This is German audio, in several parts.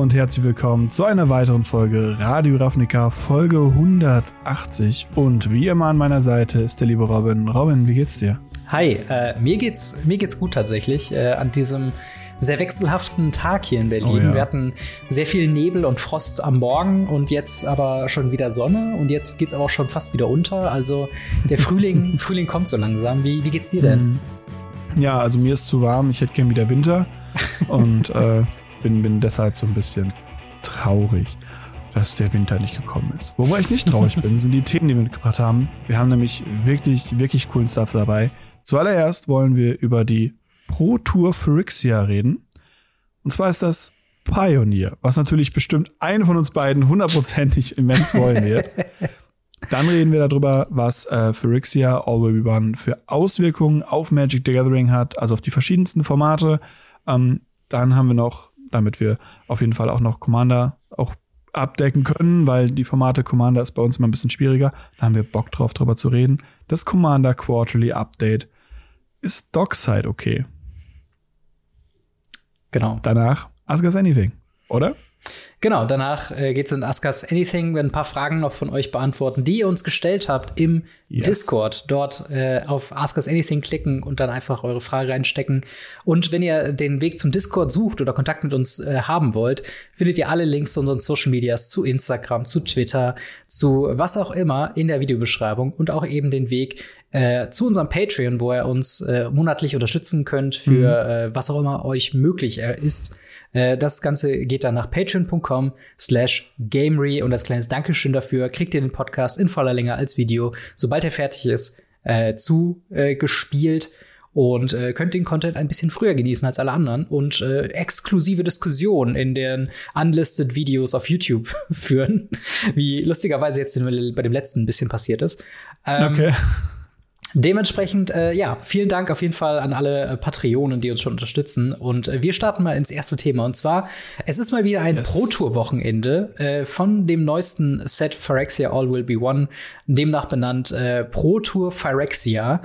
und herzlich willkommen zu einer weiteren Folge Radio Ravnica, Folge 180. Und wie immer an meiner Seite ist der liebe Robin. Robin, wie geht's dir? Hi, äh, mir geht's mir geht's gut tatsächlich äh, an diesem sehr wechselhaften Tag hier in Berlin. Oh ja. Wir hatten sehr viel Nebel und Frost am Morgen und jetzt aber schon wieder Sonne und jetzt geht's aber auch schon fast wieder unter. Also der Frühling Frühling kommt so langsam. Wie, wie geht's dir denn? Ja, also mir ist zu warm. Ich hätte gern wieder Winter und äh, bin, bin deshalb so ein bisschen traurig, dass der Winter nicht gekommen ist. Wobei ich nicht traurig bin, sind die Themen, die wir mitgebracht haben. Wir haben nämlich wirklich, wirklich coolen Stuff dabei. Zuallererst wollen wir über die Pro Tour Phyrexia reden. Und zwar ist das Pioneer, was natürlich bestimmt eine von uns beiden hundertprozentig immens wollen wird. Dann reden wir darüber, was äh, Phyrexia All Will Be One für Auswirkungen auf Magic the Gathering hat, also auf die verschiedensten Formate. Ähm, dann haben wir noch, damit wir auf jeden Fall auch noch Commander auch abdecken können, weil die Formate Commander ist bei uns immer ein bisschen schwieriger. Da haben wir Bock drauf, drüber zu reden. Das Commander Quarterly Update. Ist Dockside okay? Genau. Danach Ask Us Anything, oder? Genau, danach äh, geht es in Ask Us Anything. Wir ein paar Fragen noch von euch beantworten, die ihr uns gestellt habt im yes. Discord. Dort äh, auf Ask Us Anything klicken und dann einfach eure Frage reinstecken. Und wenn ihr den Weg zum Discord sucht oder Kontakt mit uns äh, haben wollt, findet ihr alle Links zu unseren Social Medias, zu Instagram, zu Twitter, zu was auch immer in der Videobeschreibung und auch eben den Weg äh, zu unserem Patreon, wo ihr uns äh, monatlich unterstützen könnt für mhm. äh, was auch immer euch möglich äh, ist. Äh, das Ganze geht dann nach patreon.com slash gamery und als kleines Dankeschön dafür kriegt ihr den Podcast in voller Länge als Video, sobald er fertig ist, äh, zugespielt. Und äh, könnt den Content ein bisschen früher genießen als alle anderen und äh, exklusive Diskussionen in den unlisted Videos auf YouTube führen, wie lustigerweise jetzt bei dem letzten ein bisschen passiert ist. Ähm, okay. Dementsprechend, äh, ja, vielen Dank auf jeden Fall an alle äh, Patreonen, die uns schon unterstützen. Und äh, wir starten mal ins erste Thema. Und zwar, es ist mal wieder ein yes. Pro-Tour-Wochenende äh, von dem neuesten Set Phyrexia All Will Be One, demnach benannt äh, Pro Tour Phyrexia.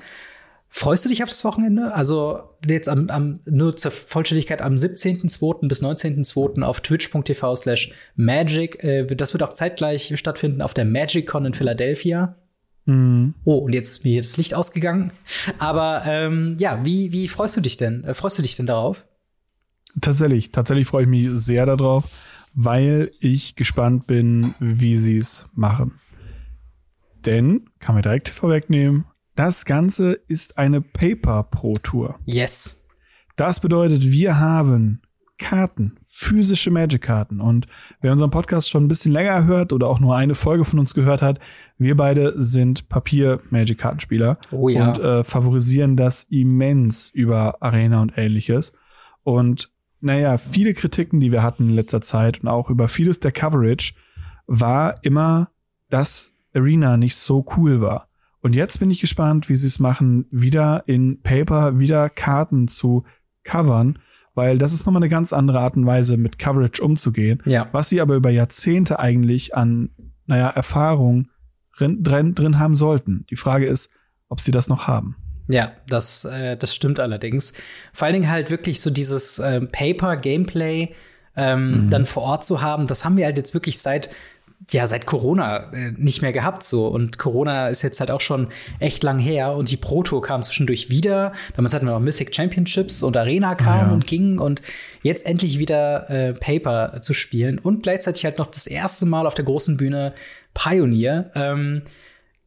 Freust du dich auf das Wochenende? Also jetzt am, am nur zur Vollständigkeit am 17.02. bis 19.02. auf twitch.tv slash magic. Äh, das wird auch zeitgleich stattfinden auf der MagicCon in Philadelphia. Mhm. Oh, und jetzt mir das Licht ausgegangen. Aber ähm, ja, wie, wie freust du dich denn? Äh, freust du dich denn darauf? Tatsächlich, tatsächlich freue ich mich sehr darauf, weil ich gespannt bin, wie sie es machen. Denn, kann man direkt vorwegnehmen, das Ganze ist eine Paper Pro Tour. Yes. Das bedeutet, wir haben Karten, physische Magic-Karten. Und wer unseren Podcast schon ein bisschen länger hört oder auch nur eine Folge von uns gehört hat, wir beide sind Papier-Magic-Kartenspieler oh ja. und äh, favorisieren das immens über Arena und ähnliches. Und naja, viele Kritiken, die wir hatten in letzter Zeit und auch über vieles der Coverage, war immer, dass Arena nicht so cool war. Und jetzt bin ich gespannt, wie sie es machen, wieder in Paper, wieder Karten zu covern weil das ist nochmal eine ganz andere Art und Weise, mit Coverage umzugehen. Ja. Was sie aber über Jahrzehnte eigentlich an, naja, Erfahrung drin, drin, haben sollten. Die Frage ist, ob sie das noch haben. Ja, das, äh, das stimmt allerdings. Vor allen Dingen halt wirklich so dieses äh, Paper-Gameplay ähm, mhm. dann vor Ort zu haben, das haben wir halt jetzt wirklich seit ja seit Corona äh, nicht mehr gehabt so und Corona ist jetzt halt auch schon echt lang her und die Pro Tour kam zwischendurch wieder. Damals hatten wir noch Mythic Championships und Arena kam ah, ja. und ging und jetzt endlich wieder äh, Paper zu spielen und gleichzeitig halt noch das erste Mal auf der großen Bühne Pioneer. Ähm,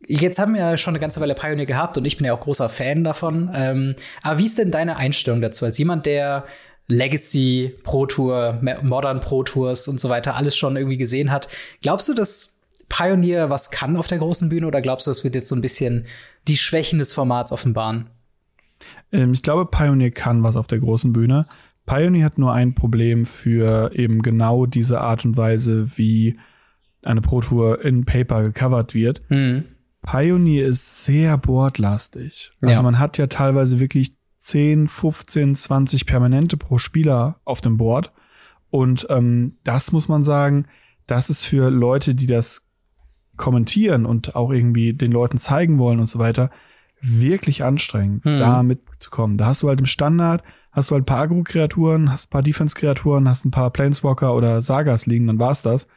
Jetzt haben wir ja schon eine ganze Weile Pioneer gehabt und ich bin ja auch großer Fan davon. Ähm, aber wie ist denn deine Einstellung dazu als jemand, der Legacy Pro Tour, Modern Pro Tours und so weiter alles schon irgendwie gesehen hat. Glaubst du, dass Pioneer was kann auf der großen Bühne oder glaubst du, es wird jetzt so ein bisschen die Schwächen des Formats offenbaren? Ähm, ich glaube, Pioneer kann was auf der großen Bühne. Pioneer hat nur ein Problem für eben genau diese Art und Weise, wie eine Pro Tour in Paper gecovert wird. Mhm. Pioneer ist sehr boardlastig. Also ja. man hat ja teilweise wirklich 10, 15, 20 Permanente pro Spieler auf dem Board. Und ähm, das muss man sagen, das ist für Leute, die das kommentieren und auch irgendwie den Leuten zeigen wollen und so weiter, wirklich anstrengend, Hm. da mitzukommen. Da hast du halt im Standard, hast du halt ein paar Agro-Kreaturen, hast ein paar Defense-Kreaturen, hast ein paar Planeswalker oder Sagas liegen, dann war's das.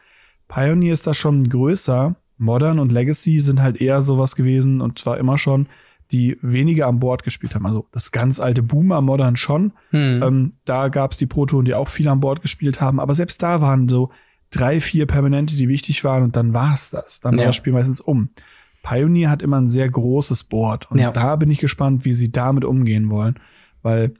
Pioneer ist da schon größer. Modern und Legacy sind halt eher sowas gewesen und zwar immer schon, die weniger an Bord gespielt haben. Also das ganz alte Boomer Modern schon. Hm. Ähm, da gab's die Protonen, die auch viel an Bord gespielt haben, aber selbst da waren so drei, vier Permanente, die wichtig waren und dann war's das. Dann war Ja. das Spiel meistens um. Pioneer hat immer ein sehr großes Board und Ja. da bin ich gespannt, wie sie damit umgehen wollen, weil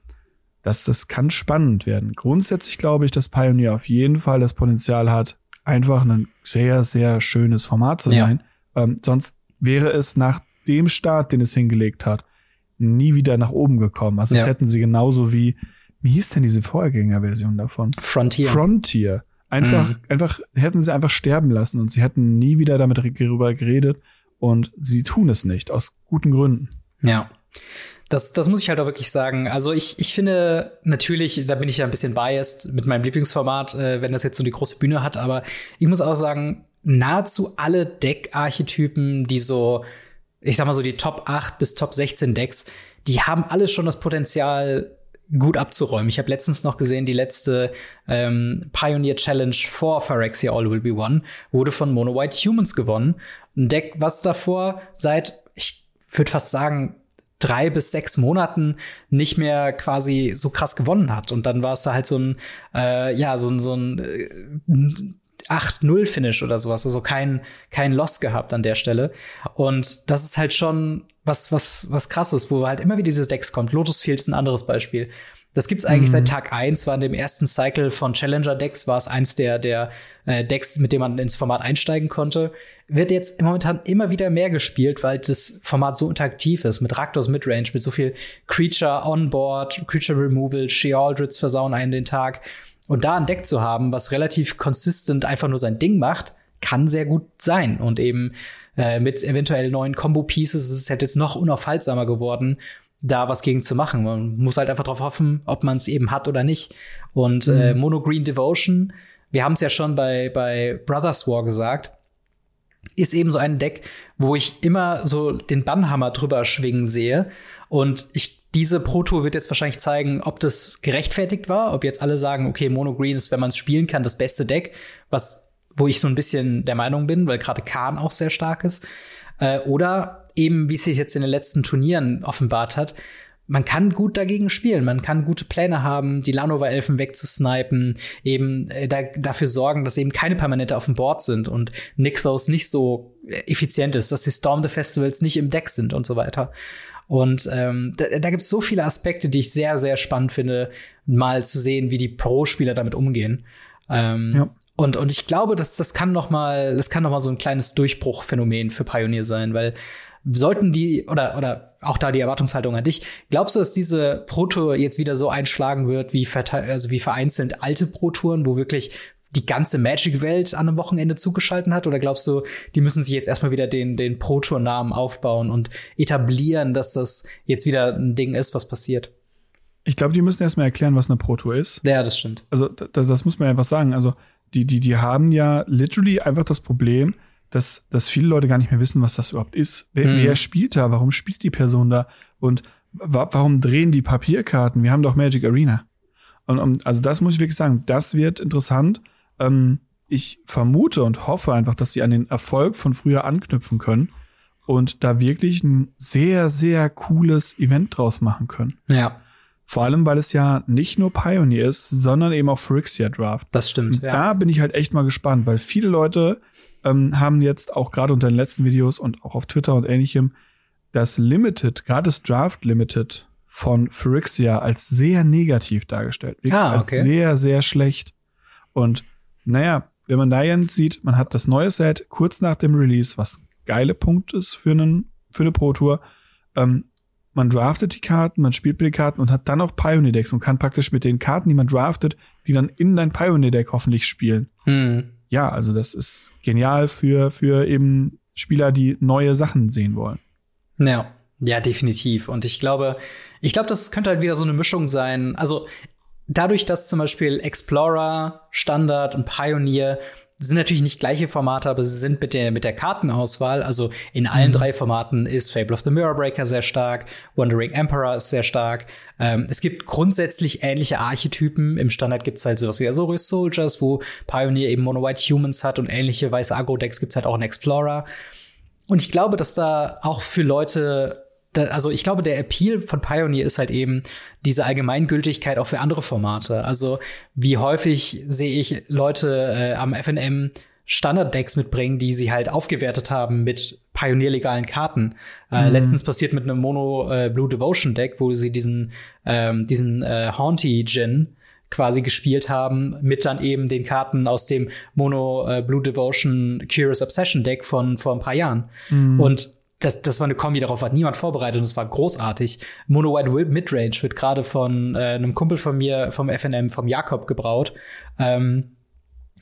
das, das kann spannend werden. Grundsätzlich glaube ich, dass Pioneer auf jeden Fall das Potenzial hat, einfach ein sehr, sehr schönes Format zu Ja. sein. Ähm, sonst wäre es nach dem Start, den es hingelegt hat, nie wieder nach oben gekommen. Also das Ja. hätten sie genauso wie, wie hieß denn diese Vorgängerversion davon? Frontier. Frontier. Einfach, Mhm. einfach, hätten sie einfach sterben lassen und sie hätten nie wieder damit darüber geredet und sie tun es nicht, aus guten Gründen. Ja. Das, das muss ich halt auch wirklich sagen. Also ich, ich finde natürlich, da bin ich ja ein bisschen biased mit meinem Lieblingsformat, äh, wenn das jetzt so die große Bühne hat, aber ich muss auch sagen, nahezu alle Deckarchetypen, die so, ich sag mal so die Top 8 bis Top 16 Decks, die haben alle schon das Potenzial, gut abzuräumen. Ich habe letztens noch gesehen, die letzte ähm, Pioneer Challenge vor Phyrexia All Will Be One wurde von Mono White Humans gewonnen. Ein Deck, was davor seit, ich würde fast sagen, drei bis sechs Monaten nicht mehr quasi so krass gewonnen hat. Und dann war es da halt so ein, äh, ja, so ein, so ein äh, 8-0-Finish oder sowas. Also kein, kein Loss gehabt an der Stelle. Und das ist halt schon was, was, was krasses, wo halt immer wieder dieses Decks kommt. Lotus Field ist ein anderes Beispiel. Das gibt's eigentlich Mhm. seit Tag eins war in dem ersten Cycle von Challenger-Decks, war es eins der, der äh, Decks, mit dem man ins Format einsteigen konnte. Wird jetzt momentan immer wieder mehr gespielt, weil das Format so interaktiv ist, mit Raktos Midrange, mit so viel Creature on-board, Creature Removal, Shealdrits versauen einen den Tag. Und da ein Deck zu haben, was relativ consistent einfach nur sein Ding macht, kann sehr gut sein. Und eben äh, mit eventuell neuen Combo-Pieces ist es halt jetzt noch unaufhaltsamer geworden, da was gegen zu machen. Man muss halt einfach drauf hoffen, ob man es eben hat oder nicht. Und äh, Mono Green Devotion, wir haben es ja schon bei, bei Brothers War gesagt, ist eben so ein Deck, wo ich immer so den Bannhammer drüber schwingen sehe. Und ich, diese Pro-Tour wird jetzt wahrscheinlich zeigen, ob das gerechtfertigt war, ob jetzt alle sagen, okay, Mono Green ist, wenn man es spielen kann, das beste Deck, was, wo ich so ein bisschen der Meinung bin, weil gerade Khan auch sehr stark ist. Äh, oder eben, wie es sich jetzt in den letzten Turnieren offenbart hat, man kann gut dagegen spielen, man kann gute Pläne haben, die Lanova-Elfen wegzusnipen, eben äh, da, dafür sorgen, dass eben keine Permanente auf dem Board sind und Nixos nicht so effizient ist, dass die Storm the Festivals nicht im Deck sind und so weiter. Und ähm, da, da gibt es so viele Aspekte, die ich sehr, sehr spannend finde, mal zu sehen, wie die Pro-Spieler damit umgehen. Ähm, Ja. und, und ich glaube, dass das kann noch mal, das kann noch mal so ein kleines Durchbruchphänomen für Pioneer sein, weil sollten die oder oder auch da die Erwartungshaltung an dich, glaubst du, dass diese Pro-Tour jetzt wieder so einschlagen wird wie also wie vereinzelt alte Pro-Touren, wo wirklich die ganze Magic-Welt an einem Wochenende zugeschalten hat? Oder glaubst du, die müssen sich jetzt erstmal wieder den, den Pro-Tour-Namen aufbauen und etablieren, dass das jetzt wieder ein Ding ist, was passiert? Ich glaube, die müssen erstmal erklären, was eine Pro Tour ist. Ja, das stimmt. Also da, das muss man einfach sagen. Also die, die, die haben ja literally einfach das Problem, dass, dass viele Leute gar nicht mehr wissen, was das überhaupt ist. Wer, Mhm. wer spielt da? Warum spielt die Person da? Und wa warum drehen die Papierkarten? Wir haben doch Magic Arena. Und, und also das muss ich wirklich sagen, das wird interessant. Ähm, ich vermute und hoffe einfach, dass sie an den Erfolg von früher anknüpfen können und da wirklich ein sehr, sehr cooles Event draus machen können. Ja, Vor allem, weil es ja nicht nur Pioneer ist, sondern eben auch Phyrexia Draft. das stimmt. Und Ja. Da bin ich halt echt mal gespannt, weil viele Leute ähm, haben jetzt auch gerade unter den letzten Videos und auch auf Twitter und ähnlichem das Limited, gerade das Draft Limited von Phyrexia als sehr negativ dargestellt. Ah, Als okay. sehr, sehr schlecht. Und naja, wenn man da jetzt sieht, man hat das neue Set kurz nach dem Release, was geile Punkt ist für, einen, für eine Pro Tour. Ähm, man draftet die Karten, man spielt mit den Karten und hat dann auch Pioneer Decks und kann praktisch mit den Karten, die man draftet, die dann in dein Pioneer Deck hoffentlich spielen. Hm. Ja, also das ist genial für, für eben Spieler, die neue Sachen sehen wollen. Ja, ja, definitiv. Und ich glaube, ich glaube, das könnte halt wieder so eine Mischung sein. Also dadurch, dass zum Beispiel Explorer, Standard und Pioneer sind natürlich nicht gleiche Formate, aber sie sind mit der, mit der Kartenauswahl, also in allen mhm. drei Formaten ist Fable of the Mirror Breaker sehr stark, Wandering Emperor ist sehr stark. Ähm, es gibt grundsätzlich ähnliche Archetypen. Im Standard gibt's halt sowas wie Azorius Soldiers, wo Pioneer eben Mono White Humans hat und ähnliche weiße Agro-Decks gibt's halt auch in Explorer. Und ich glaube, dass da auch für Leute da, also ich glaube, der Appeal von Pioneer ist halt eben diese Allgemeingültigkeit auch für andere Formate. Also wie häufig sehe ich Leute äh, am FNM Standard-Decks mitbringen, die sie halt aufgewertet haben mit Pioneer-legalen Karten. Äh, mhm. Letztens passiert mit einem Mono äh, Blue Devotion Deck, wo sie diesen ähm, diesen äh, Haunty Gin quasi gespielt haben, mit dann eben den Karten aus dem Mono äh, Blue Devotion Curious Obsession Deck von vor ein paar Jahren. Mhm. Und das, das war eine Kombi, darauf hat niemand vorbereitet und es war großartig. Mono White Midrange wird gerade von äh, einem Kumpel von mir vom FNM, vom Jakob, gebraut. Ähm,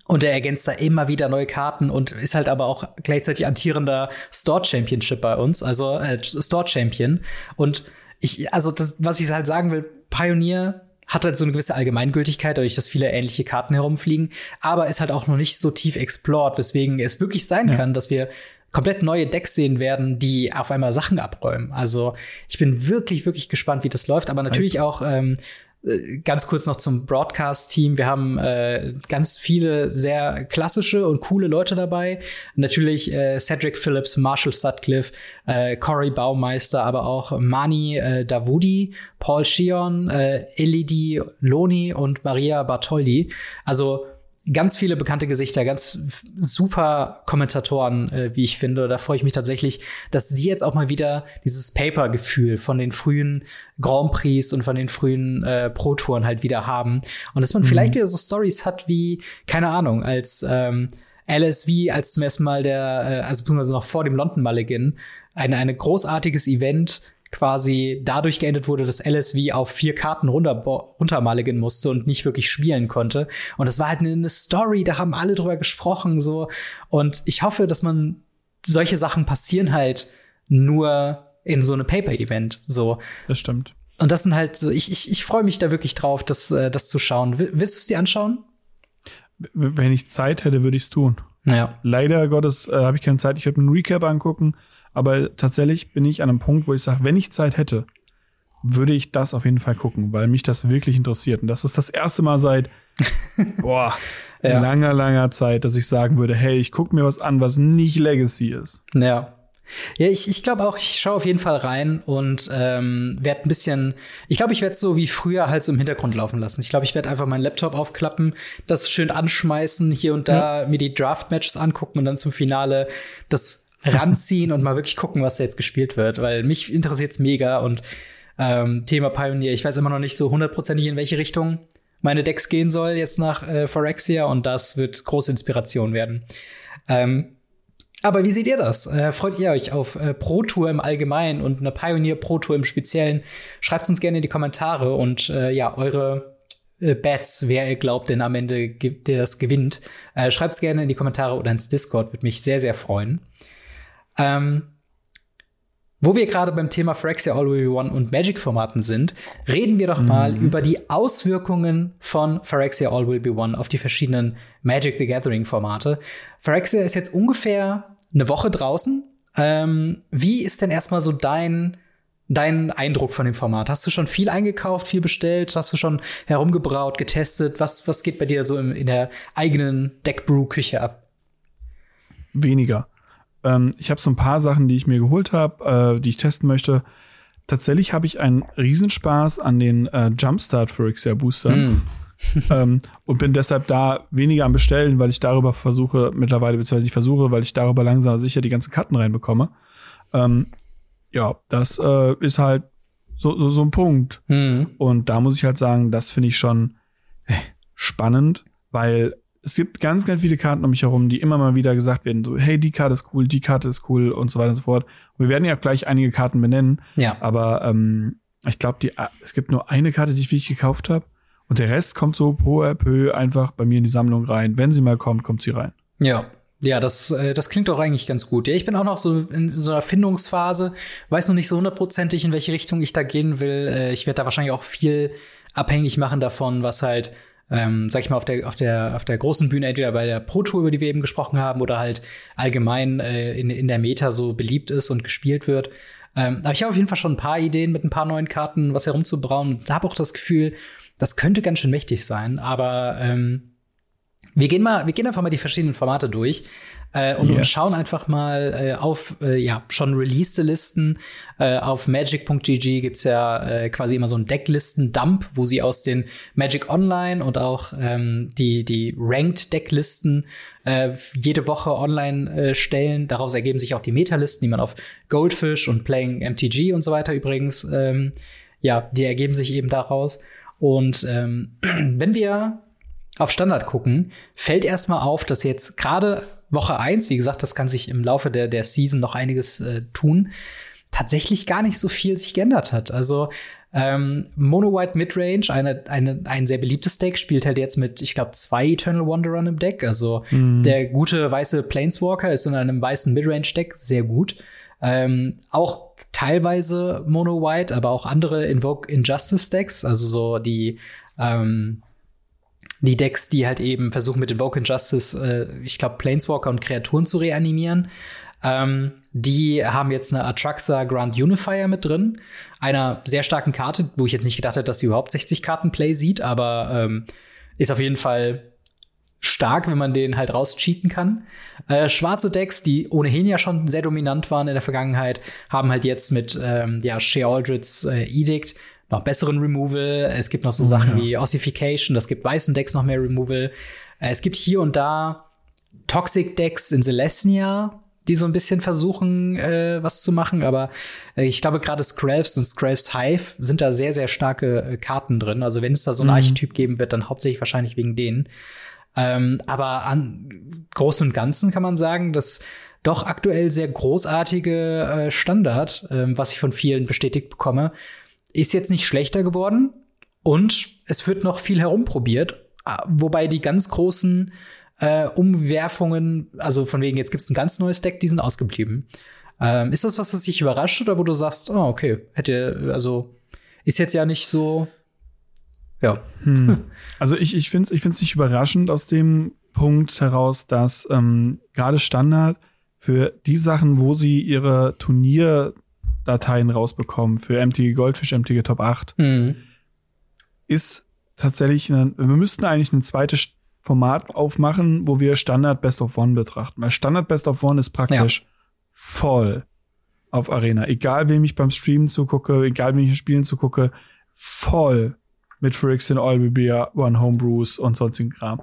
und er ergänzt da immer wieder neue Karten und ist halt aber auch gleichzeitig amtierender Store Championship bei uns, also äh, Store Champion. Und ich, also das, was ich halt sagen will, Pioneer hat halt so eine gewisse Allgemeingültigkeit, dadurch, dass viele ähnliche Karten herumfliegen, aber ist halt auch noch nicht so tief explored, weswegen es wirklich sein ja. kann, dass wir komplett neue Decks sehen werden, die auf einmal Sachen abräumen. Also ich bin wirklich, wirklich gespannt, wie das läuft. Aber natürlich auch ähm, äh, ganz kurz noch zum Broadcast-Team. Wir haben äh, ganz viele sehr klassische und coole Leute dabei. Natürlich äh, Cedric Phillips, Marshall Sutcliffe, äh, Corey Baumeister, aber auch Mani äh, Davudi, Paul Shion, äh, Elidi Loni und Maria Bartoldi. Also ganz viele bekannte Gesichter, ganz super Kommentatoren, äh, wie ich finde. Da freue ich mich tatsächlich, dass die jetzt auch mal wieder dieses Paper-Gefühl von den frühen Grand Prix und von den frühen äh, Pro-Touren halt wieder haben. Und dass man mhm. vielleicht wieder so Stories hat wie, keine Ahnung, als ähm, LSV als zum ersten Mal der, äh, also beziehungsweise noch vor dem London Mulligan, ein, ein großartiges Event quasi dadurch geendet wurde, dass LSV auf vier Karten runter, runtermaligen musste und nicht wirklich spielen konnte. Und das war halt eine Story, da haben alle drüber gesprochen, so. Und ich hoffe, dass man solche Sachen passieren halt nur in so einem Paper-Event, so. Das stimmt. Und das sind halt so, ich, ich, ich freue mich da wirklich drauf, das, äh, das zu schauen. Willst du es dir anschauen? Wenn ich Zeit hätte, würde ich es tun. Ja. Leider Gottes äh, habe ich keine Zeit. Ich würde mir einen Recap angucken. Aber tatsächlich bin ich an einem Punkt, wo ich sage, wenn ich Zeit hätte, würde ich das auf jeden Fall gucken, weil mich das wirklich interessiert. Und das ist das erste Mal seit boah, ja. langer, langer Zeit, dass ich sagen würde, hey, ich gucke mir was an, was nicht Legacy ist. Ja. Ja, ich, ich glaube auch, ich schaue auf jeden Fall rein und ähm, werde ein bisschen, ich glaube, ich werde so wie früher halt so im Hintergrund laufen lassen. Ich glaube, ich werde einfach meinen Laptop aufklappen, das schön anschmeißen, hier und da ja. mir die Draft-Matches angucken und dann zum Finale das ranziehen und mal wirklich gucken, was da jetzt gespielt wird, weil mich interessiert's mega und ähm, Thema Pioneer, ich weiß immer noch nicht so hundertprozentig, in welche Richtung meine Decks gehen soll jetzt nach äh, Phyrexia und das wird große Inspiration werden. Ähm, aber wie seht ihr das? Äh, freut ihr euch auf äh, Pro Tour im Allgemeinen und eine Pioneer Pro Tour im Speziellen? Schreibt uns gerne in die Kommentare und äh, ja, eure äh, Bets, wer ihr glaubt denn am Ende, der das gewinnt. Äh, Schreibt es gerne in die Kommentare oder ins Discord, würde mich sehr, sehr freuen. Ähm, wo wir gerade beim Thema Phyrexia All We One und Magic-Formaten sind, reden wir doch mal mhm. über die Auswirkungen von Phyrexia All Will Be One auf die verschiedenen Magic the Gathering-Formate. Phyrexia ist jetzt ungefähr eine Woche draußen. Ähm, wie ist denn erstmal so dein, dein Eindruck von dem Format? Hast du schon viel eingekauft, viel bestellt? Hast du schon herumgebraut, getestet? Was, was geht bei dir so in, in der eigenen Deckbrew-Küche ab? Weniger. Ähm, ich habe so ein paar Sachen, die ich mir geholt habe, äh, die ich testen möchte. Tatsächlich habe ich einen Riesenspaß an den äh, Jumpstart Phyrexia Boostern. Mm. ähm, und bin deshalb da weniger am Bestellen, weil ich darüber versuche, mittlerweile, beziehungsweise ich versuche, weil ich darüber langsam sicher die ganzen Karten reinbekomme. Ähm, ja, das äh, ist halt so, so, so ein Punkt. Mm. Und da muss ich halt sagen, das finde ich schon äh, spannend, weil es gibt ganz, ganz viele Karten um mich herum, die immer mal wieder gesagt werden, so, hey, die Karte ist cool, die Karte ist cool und so weiter und so fort. Und wir werden ja gleich einige Karten benennen. Ja. Aber ähm, ich glaube, die es gibt nur eine Karte, die ich wirklich gekauft habe. Und der Rest kommt so peu à peu einfach bei mir in die Sammlung rein. Wenn sie mal kommt, kommt sie rein. Ja, Ja, das, äh, das klingt doch eigentlich ganz gut. Ja, ich bin auch noch so in so einer Findungsphase, weiß noch nicht so hundertprozentig, in welche Richtung ich da gehen will. Äh, ich werde da wahrscheinlich auch viel abhängig machen davon, was halt, ähm, sag ich mal, auf der, auf der, auf der großen Bühne, entweder bei der Pro Tour, über die wir eben gesprochen haben, oder halt allgemein äh, in, in der Meta so beliebt ist und gespielt wird. Ähm, aber ich habe auf jeden Fall schon ein paar Ideen mit ein paar neuen Karten, was herumzubrauen. Und habe auch das Gefühl, das könnte ganz schön mächtig sein. Aber ähm, wir gehen mal, wir gehen einfach mal die verschiedenen Formate durch äh, und, yes. und schauen einfach mal äh, auf äh, ja schon released Listen. Äh, auf Magic.gg gibt's ja äh, quasi immer so ein Decklisten-Dump, wo sie aus den Magic Online und auch ähm, die die Ranked Decklisten äh, jede Woche online stellen. Daraus ergeben sich auch die Metalisten, die man auf Goldfish und Playing MTG und so weiter übrigens ähm, ja, die ergeben sich eben daraus. Und ähm, wenn wir auf Standard gucken, fällt erstmal auf, dass jetzt gerade Woche eins, wie gesagt, das kann sich im Laufe der, der Season noch einiges äh, tun, tatsächlich gar nicht so viel sich geändert hat. Also ähm, Mono White Midrange, eine, eine, ein sehr beliebtes Deck, spielt halt jetzt mit, ich glaube, zwei Eternal Wanderern im Deck. Also mhm. der gute weiße Planeswalker ist in einem weißen Midrange-Deck sehr gut. Ähm, auch teilweise Mono White, aber auch andere Invoke Injustice Decks, also so die ähm, die Decks, die halt eben versuchen mit Invoke Injustice, äh, ich glaube, Planeswalker und Kreaturen zu reanimieren. Ähm, die haben jetzt eine Atraxa Grand Unifier mit drin. Einer sehr starken Karte, wo ich jetzt nicht gedacht hätte, dass sie überhaupt 60 Karten Play sieht, aber ähm, ist auf jeden Fall stark, wenn man den halt rauscheaten kann. Äh, schwarze Decks, die ohnehin ja schon sehr dominant waren in der Vergangenheit, haben halt jetzt mit ähm, ja, Shea Aldrids äh, Edict noch besseren Removal. Es gibt noch so oh, Sachen ja. wie Ossification, das gibt weißen Decks noch mehr Removal. Äh, es gibt hier und da Toxic Decks in Celestia, die so ein bisschen versuchen, äh, was zu machen. Aber äh, ich glaube, gerade Scraves und Scraves Hive sind da sehr, sehr starke äh, Karten drin. Also wenn es da so ein mhm. Archetyp geben wird, dann hauptsächlich wahrscheinlich wegen denen. Ähm, aber an Großen und Ganzen kann man sagen, dass doch aktuell sehr großartige äh, Standard, äh, was ich von vielen bestätigt bekomme, ist jetzt nicht schlechter geworden und es wird noch viel herumprobiert, ah, wobei die ganz großen äh, Umwerfungen, also von wegen, jetzt gibt es ein ganz neues Deck, die sind ausgeblieben. Ähm, ist das was, was dich überrascht oder wo du sagst, oh, okay, hätte, also ist jetzt ja nicht so, ja. Hm. Also ich, ich finde es ich find's nicht überraschend aus dem Punkt heraus, dass ähm, gerade Standard für die Sachen, wo sie ihre Turnier Dateien rausbekommen für MTG Goldfish, MTG Top 8, mhm. ist tatsächlich, eine, wir müssten eigentlich ein zweites Format aufmachen, wo wir Standard Best of One betrachten. Weil Standard Best of One ist praktisch ja. voll auf Arena. Egal wem ich beim Streamen zugucke, egal wem ich in Spielen zugucke, voll mit Fricks in Allbeer, One Homebrews und sonstigen Kram.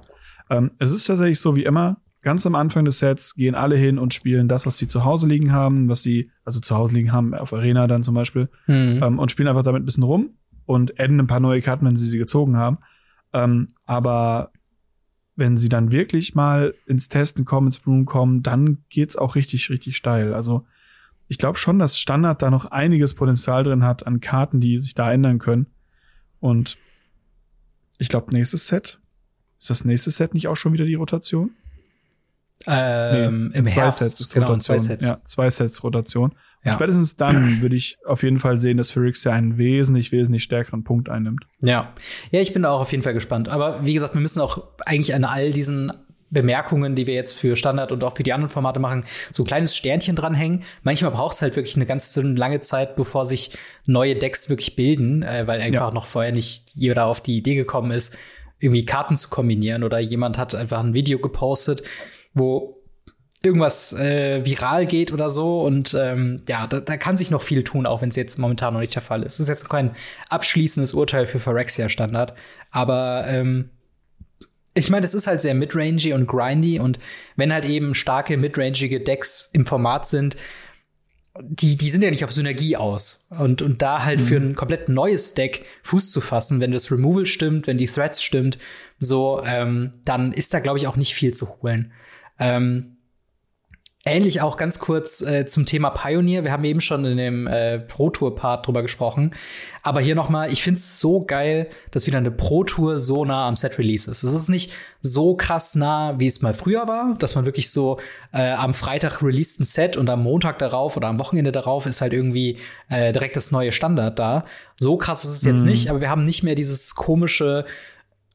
Ähm, es ist tatsächlich so wie immer, ganz am Anfang des Sets gehen alle hin und spielen das, was sie zu Hause liegen haben, was sie, also zu Hause liegen haben, auf Arena dann zum Beispiel, mhm. ähm, und spielen einfach damit ein bisschen rum und adden ein paar neue Karten, wenn sie sie gezogen haben. Ähm, aber wenn sie dann wirklich mal ins Testen kommen, ins Blumen kommen, dann geht's auch richtig, richtig steil. Also ich glaube schon, dass Standard da noch einiges Potenzial drin hat an Karten, die sich da ändern können. Und ich glaube, nächstes Set. Ist das nächste Set nicht auch schon wieder die Rotation? Ähm, nee, Im zwei Herbst, Sets genau, Rotation. zwei Sets. Ja, zwei Sets Rotation. Ja. spätestens dann würde ich auf jeden Fall sehen, dass Phyrexia einen wesentlich, wesentlich stärkeren Punkt einnimmt. Ja. Ja, ich bin da auch auf jeden Fall gespannt. Aber wie gesagt, wir müssen auch eigentlich an all diesen Bemerkungen, die wir jetzt für Standard und auch für die anderen Formate machen, so ein kleines Sternchen dranhängen. Manchmal braucht es halt wirklich eine ganz lange Zeit, bevor sich neue Decks wirklich bilden, äh, weil einfach ja. noch vorher nicht jeder auf die Idee gekommen ist, irgendwie Karten zu kombinieren oder jemand hat einfach ein Video gepostet, wo irgendwas äh, viral geht oder so. Und ähm, ja, da, da kann sich noch viel tun, auch wenn es jetzt momentan noch nicht der Fall ist. Es ist jetzt noch kein abschließendes Urteil für Phyrexia-Standard. Aber ähm, ich meine, es ist halt sehr midrangy und grindy. Und wenn halt eben starke midrangige Decks im Format sind, die, die sind ja nicht auf Synergie aus. Und, und da halt mhm. für ein komplett neues Deck Fuß zu fassen, wenn das Removal stimmt, wenn die Threats stimmt, so, ähm, dann ist da, glaube ich, auch nicht viel zu holen. Ähm, Ähnlich auch ganz kurz äh, zum Thema Pioneer. Wir haben eben schon in dem äh, Pro Tour Part drüber gesprochen. Aber hier noch mal, ich finde es so geil, dass wieder eine Pro Tour so nah am Set Release ist. Es ist nicht so krass nah, wie es mal früher war, dass man wirklich so äh, am Freitag released ein Set und am Montag darauf oder am Wochenende darauf ist halt irgendwie äh, direkt das neue Standard da. So krass ist es jetzt mhm. nicht, aber wir haben nicht mehr dieses komische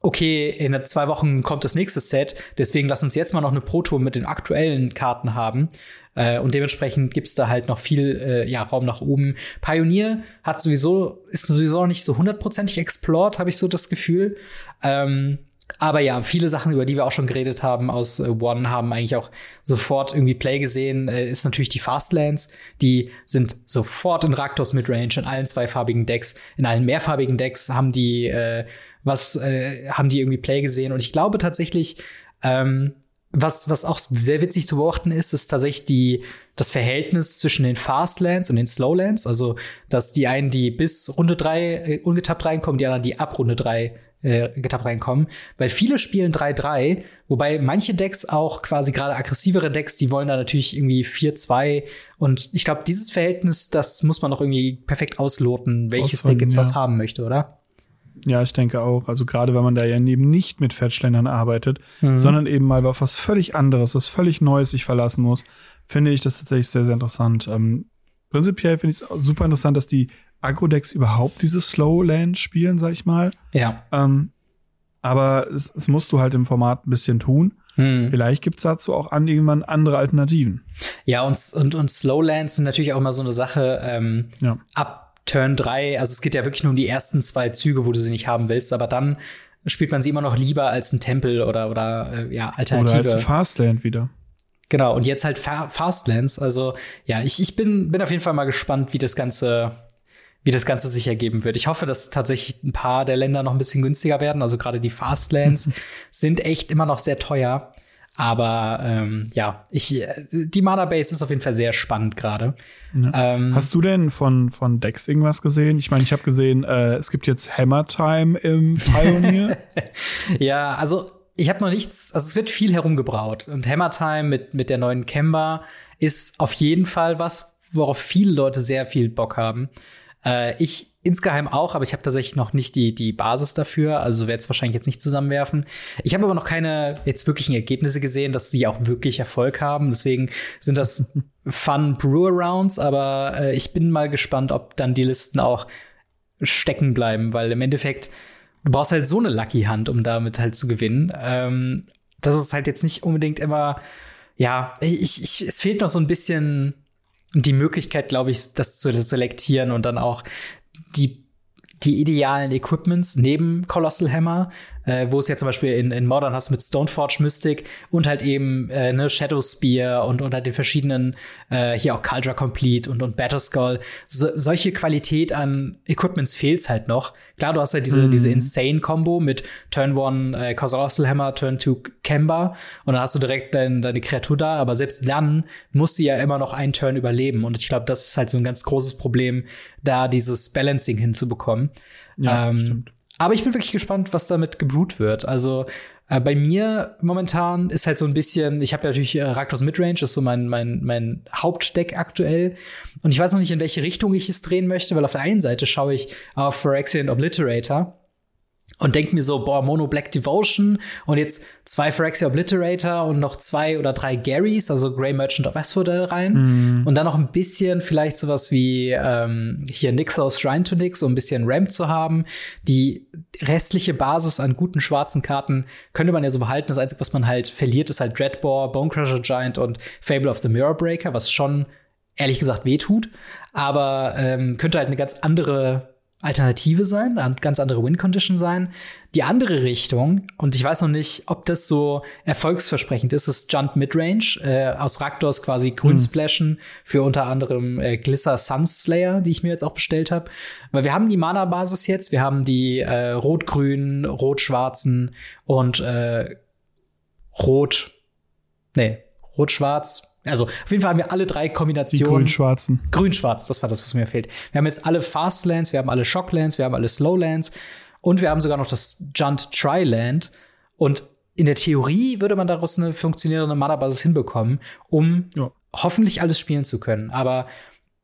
okay, in zwei Wochen kommt das nächste Set, deswegen lass uns jetzt mal noch eine Pro-Tour mit den aktuellen Karten haben. Äh, und dementsprechend gibt's da halt noch viel äh, ja, Raum nach oben. Pioneer hat sowieso, ist sowieso noch nicht so hundertprozentig explored, habe ich so das Gefühl. Ähm, aber ja, viele Sachen, über die wir auch schon geredet haben aus äh, One, haben eigentlich auch sofort irgendwie Play gesehen. Äh, ist natürlich die Fastlands. Die sind sofort in Raktos Midrange, in allen zweifarbigen Decks, in allen mehrfarbigen Decks haben die äh, was äh, haben die irgendwie Play gesehen. Und ich glaube tatsächlich, ähm, was, was auch sehr witzig zu beobachten ist, ist tatsächlich die, das Verhältnis zwischen den Fastlands und den Slowlands. Also, dass die einen, die bis Runde drei äh, ungetappt reinkommen, die anderen, die ab Runde drei äh, getappt reinkommen. Weil viele spielen 3-3, wobei manche Decks auch quasi gerade aggressivere Decks, die wollen da natürlich irgendwie 4-2. Und ich glaube, dieses Verhältnis, das muss man noch irgendwie perfekt ausloten, welches Ausfallen, Deck jetzt ja. was haben möchte, oder? Ja, ich denke auch. Also gerade wenn man da ja eben nicht mit Fettschländern arbeitet, mhm. sondern eben mal auf was völlig anderes, was völlig Neues sich verlassen muss, finde ich das tatsächlich sehr, sehr interessant. Ähm, prinzipiell finde ich es super interessant, dass die Agro-Decks überhaupt diese Slowland spielen, sag ich mal. Ja. Ähm, aber es, es musst du halt im Format ein bisschen tun. Hm. Vielleicht gibt's dazu auch an irgendwann andere Alternativen. Ja, und, und, und Slowlands sind natürlich auch immer so eine Sache. Ähm, ja. Ab Turn 3, also es geht ja wirklich nur um die ersten zwei Züge, wo du sie nicht haben willst, aber dann spielt man sie immer noch lieber als ein Tempel oder, oder äh, ja, Alternative. Oder als Fastland wieder. Genau, und jetzt halt Fa Fastlands. Also ja, ich, ich bin, bin auf jeden Fall mal gespannt, wie das Ganze, wie das Ganze sich ergeben wird. Ich hoffe, dass tatsächlich ein paar der Länder noch ein bisschen günstiger werden. Also gerade die Fastlands sind echt immer noch sehr teuer. Aber ähm, ja, ich, die Mana Base ist auf jeden Fall sehr spannend gerade. Ja. Ähm, Hast du denn von, von Dex irgendwas gesehen? Ich meine, ich habe gesehen, äh, es gibt jetzt Hammer Time im Pioneer. ja, also ich habe noch nichts, also es wird viel herumgebraut. Und Hammer Time mit, mit der neuen Kemba ist auf jeden Fall was, worauf viele Leute sehr viel Bock haben. Äh, ich insgeheim auch, aber ich habe tatsächlich noch nicht die, die Basis dafür, also werde es wahrscheinlich jetzt nicht zusammenwerfen. Ich habe aber noch keine jetzt wirklichen Ergebnisse gesehen, dass sie auch wirklich Erfolg haben. Deswegen sind das Fun Brewer Rounds, aber äh, ich bin mal gespannt, ob dann die Listen auch stecken bleiben, weil im Endeffekt du brauchst halt so eine Lucky Hand, um damit halt zu gewinnen. Ähm, das ist halt jetzt nicht unbedingt immer, ja, ich, ich, es fehlt noch so ein bisschen die Möglichkeit, glaube ich, das zu selektieren und dann auch die die idealen Equipments neben Colossal Hammer, äh, wo es ja zum Beispiel in, in Modern hast mit Stoneforge Mystic und halt eben äh, ne, Shadow Spear und unter den verschiedenen, äh, hier auch Caldra Complete und, und Batterskull. So, solche Qualität an Equipments fehlt's halt noch. Klar, du hast halt diese, mhm. diese Insane-Combo mit Turn 1 äh, Colossal Hammer, Turn 2 Kemba und dann hast du direkt dein, deine Kreatur da, aber selbst dann muss sie ja immer noch einen Turn überleben und ich glaube, das ist halt so ein ganz großes Problem, da dieses Balancing hinzubekommen. Ja, ähm, stimmt. Aber ich bin wirklich gespannt, was damit gebrut wird. Also äh, bei mir momentan ist halt so ein bisschen, ich habe ja natürlich äh, Raktos Midrange, ist so mein, mein, mein Hauptdeck aktuell. Und ich weiß noch nicht, in welche Richtung ich es drehen möchte, weil auf der einen Seite schaue ich auf Phyrexian Obliterator und denke mir so, boah, Mono Black Devotion und jetzt zwei Phyrexia Obliterator und noch zwei oder drei Garys, also Grey Merchant of Asphodel rein. Mm. Und dann noch ein bisschen vielleicht sowas wie ähm, hier Nix aus Shrine to Nix, um ein bisschen Ramp zu haben. Die restliche Basis an guten schwarzen Karten könnte man ja so behalten. Das Einzige, was man halt verliert, ist halt Dreadbore, Bonecrusher Giant und Fable of the Mirror Breaker, was schon ehrlich gesagt wehtut. Aber ähm, könnte halt eine ganz andere Alternative sein, eine ganz andere Win-Condition sein. Die andere Richtung, und ich weiß noch nicht, ob das so erfolgsversprechend ist, ist Junt Midrange äh, aus Raktors quasi grün splashen mhm. für unter anderem äh, Glisser Sunslayer, die ich mir jetzt auch bestellt habe. Weil wir haben die Mana-Basis jetzt, wir haben die äh, rot-grünen, rot-schwarzen und äh, rot, nee, rot-schwarz, also auf jeden Fall haben wir alle drei Kombinationen. Die grün-schwarzen. Grün-schwarz, das war das, was mir fehlt. Wir haben jetzt alle Fastlands, wir haben alle Shocklands, wir haben alle Slowlands und wir haben sogar noch das Junt Tri-Land. Und in der Theorie würde man daraus eine funktionierende Mana-Basis hinbekommen, um ja. hoffentlich alles spielen zu können. Aber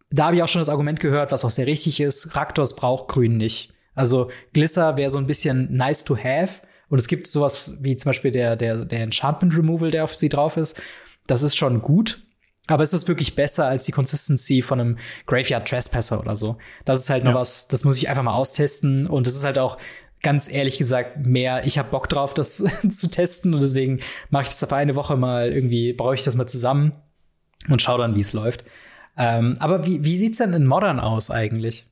da habe ich auch schon das Argument gehört, was auch sehr richtig ist, Raktos braucht Grün nicht. Also Glisser wäre so ein bisschen nice to have. Und es gibt sowas wie zum Beispiel der, der, der Enchantment Removal, der auf sie drauf ist. Das ist schon gut. Aber es ist wirklich besser als die Consistency von einem Graveyard Trespasser oder so. Das ist halt ja. noch was, das muss ich einfach mal austesten. Und es ist halt auch ganz ehrlich gesagt mehr, ich habe Bock drauf, das zu testen. Und deswegen mache ich das auf eine Woche mal irgendwie, brauche ich das mal zusammen und schau dann, wie es läuft. Ähm, aber wie, wie sieht's denn in Modern aus eigentlich?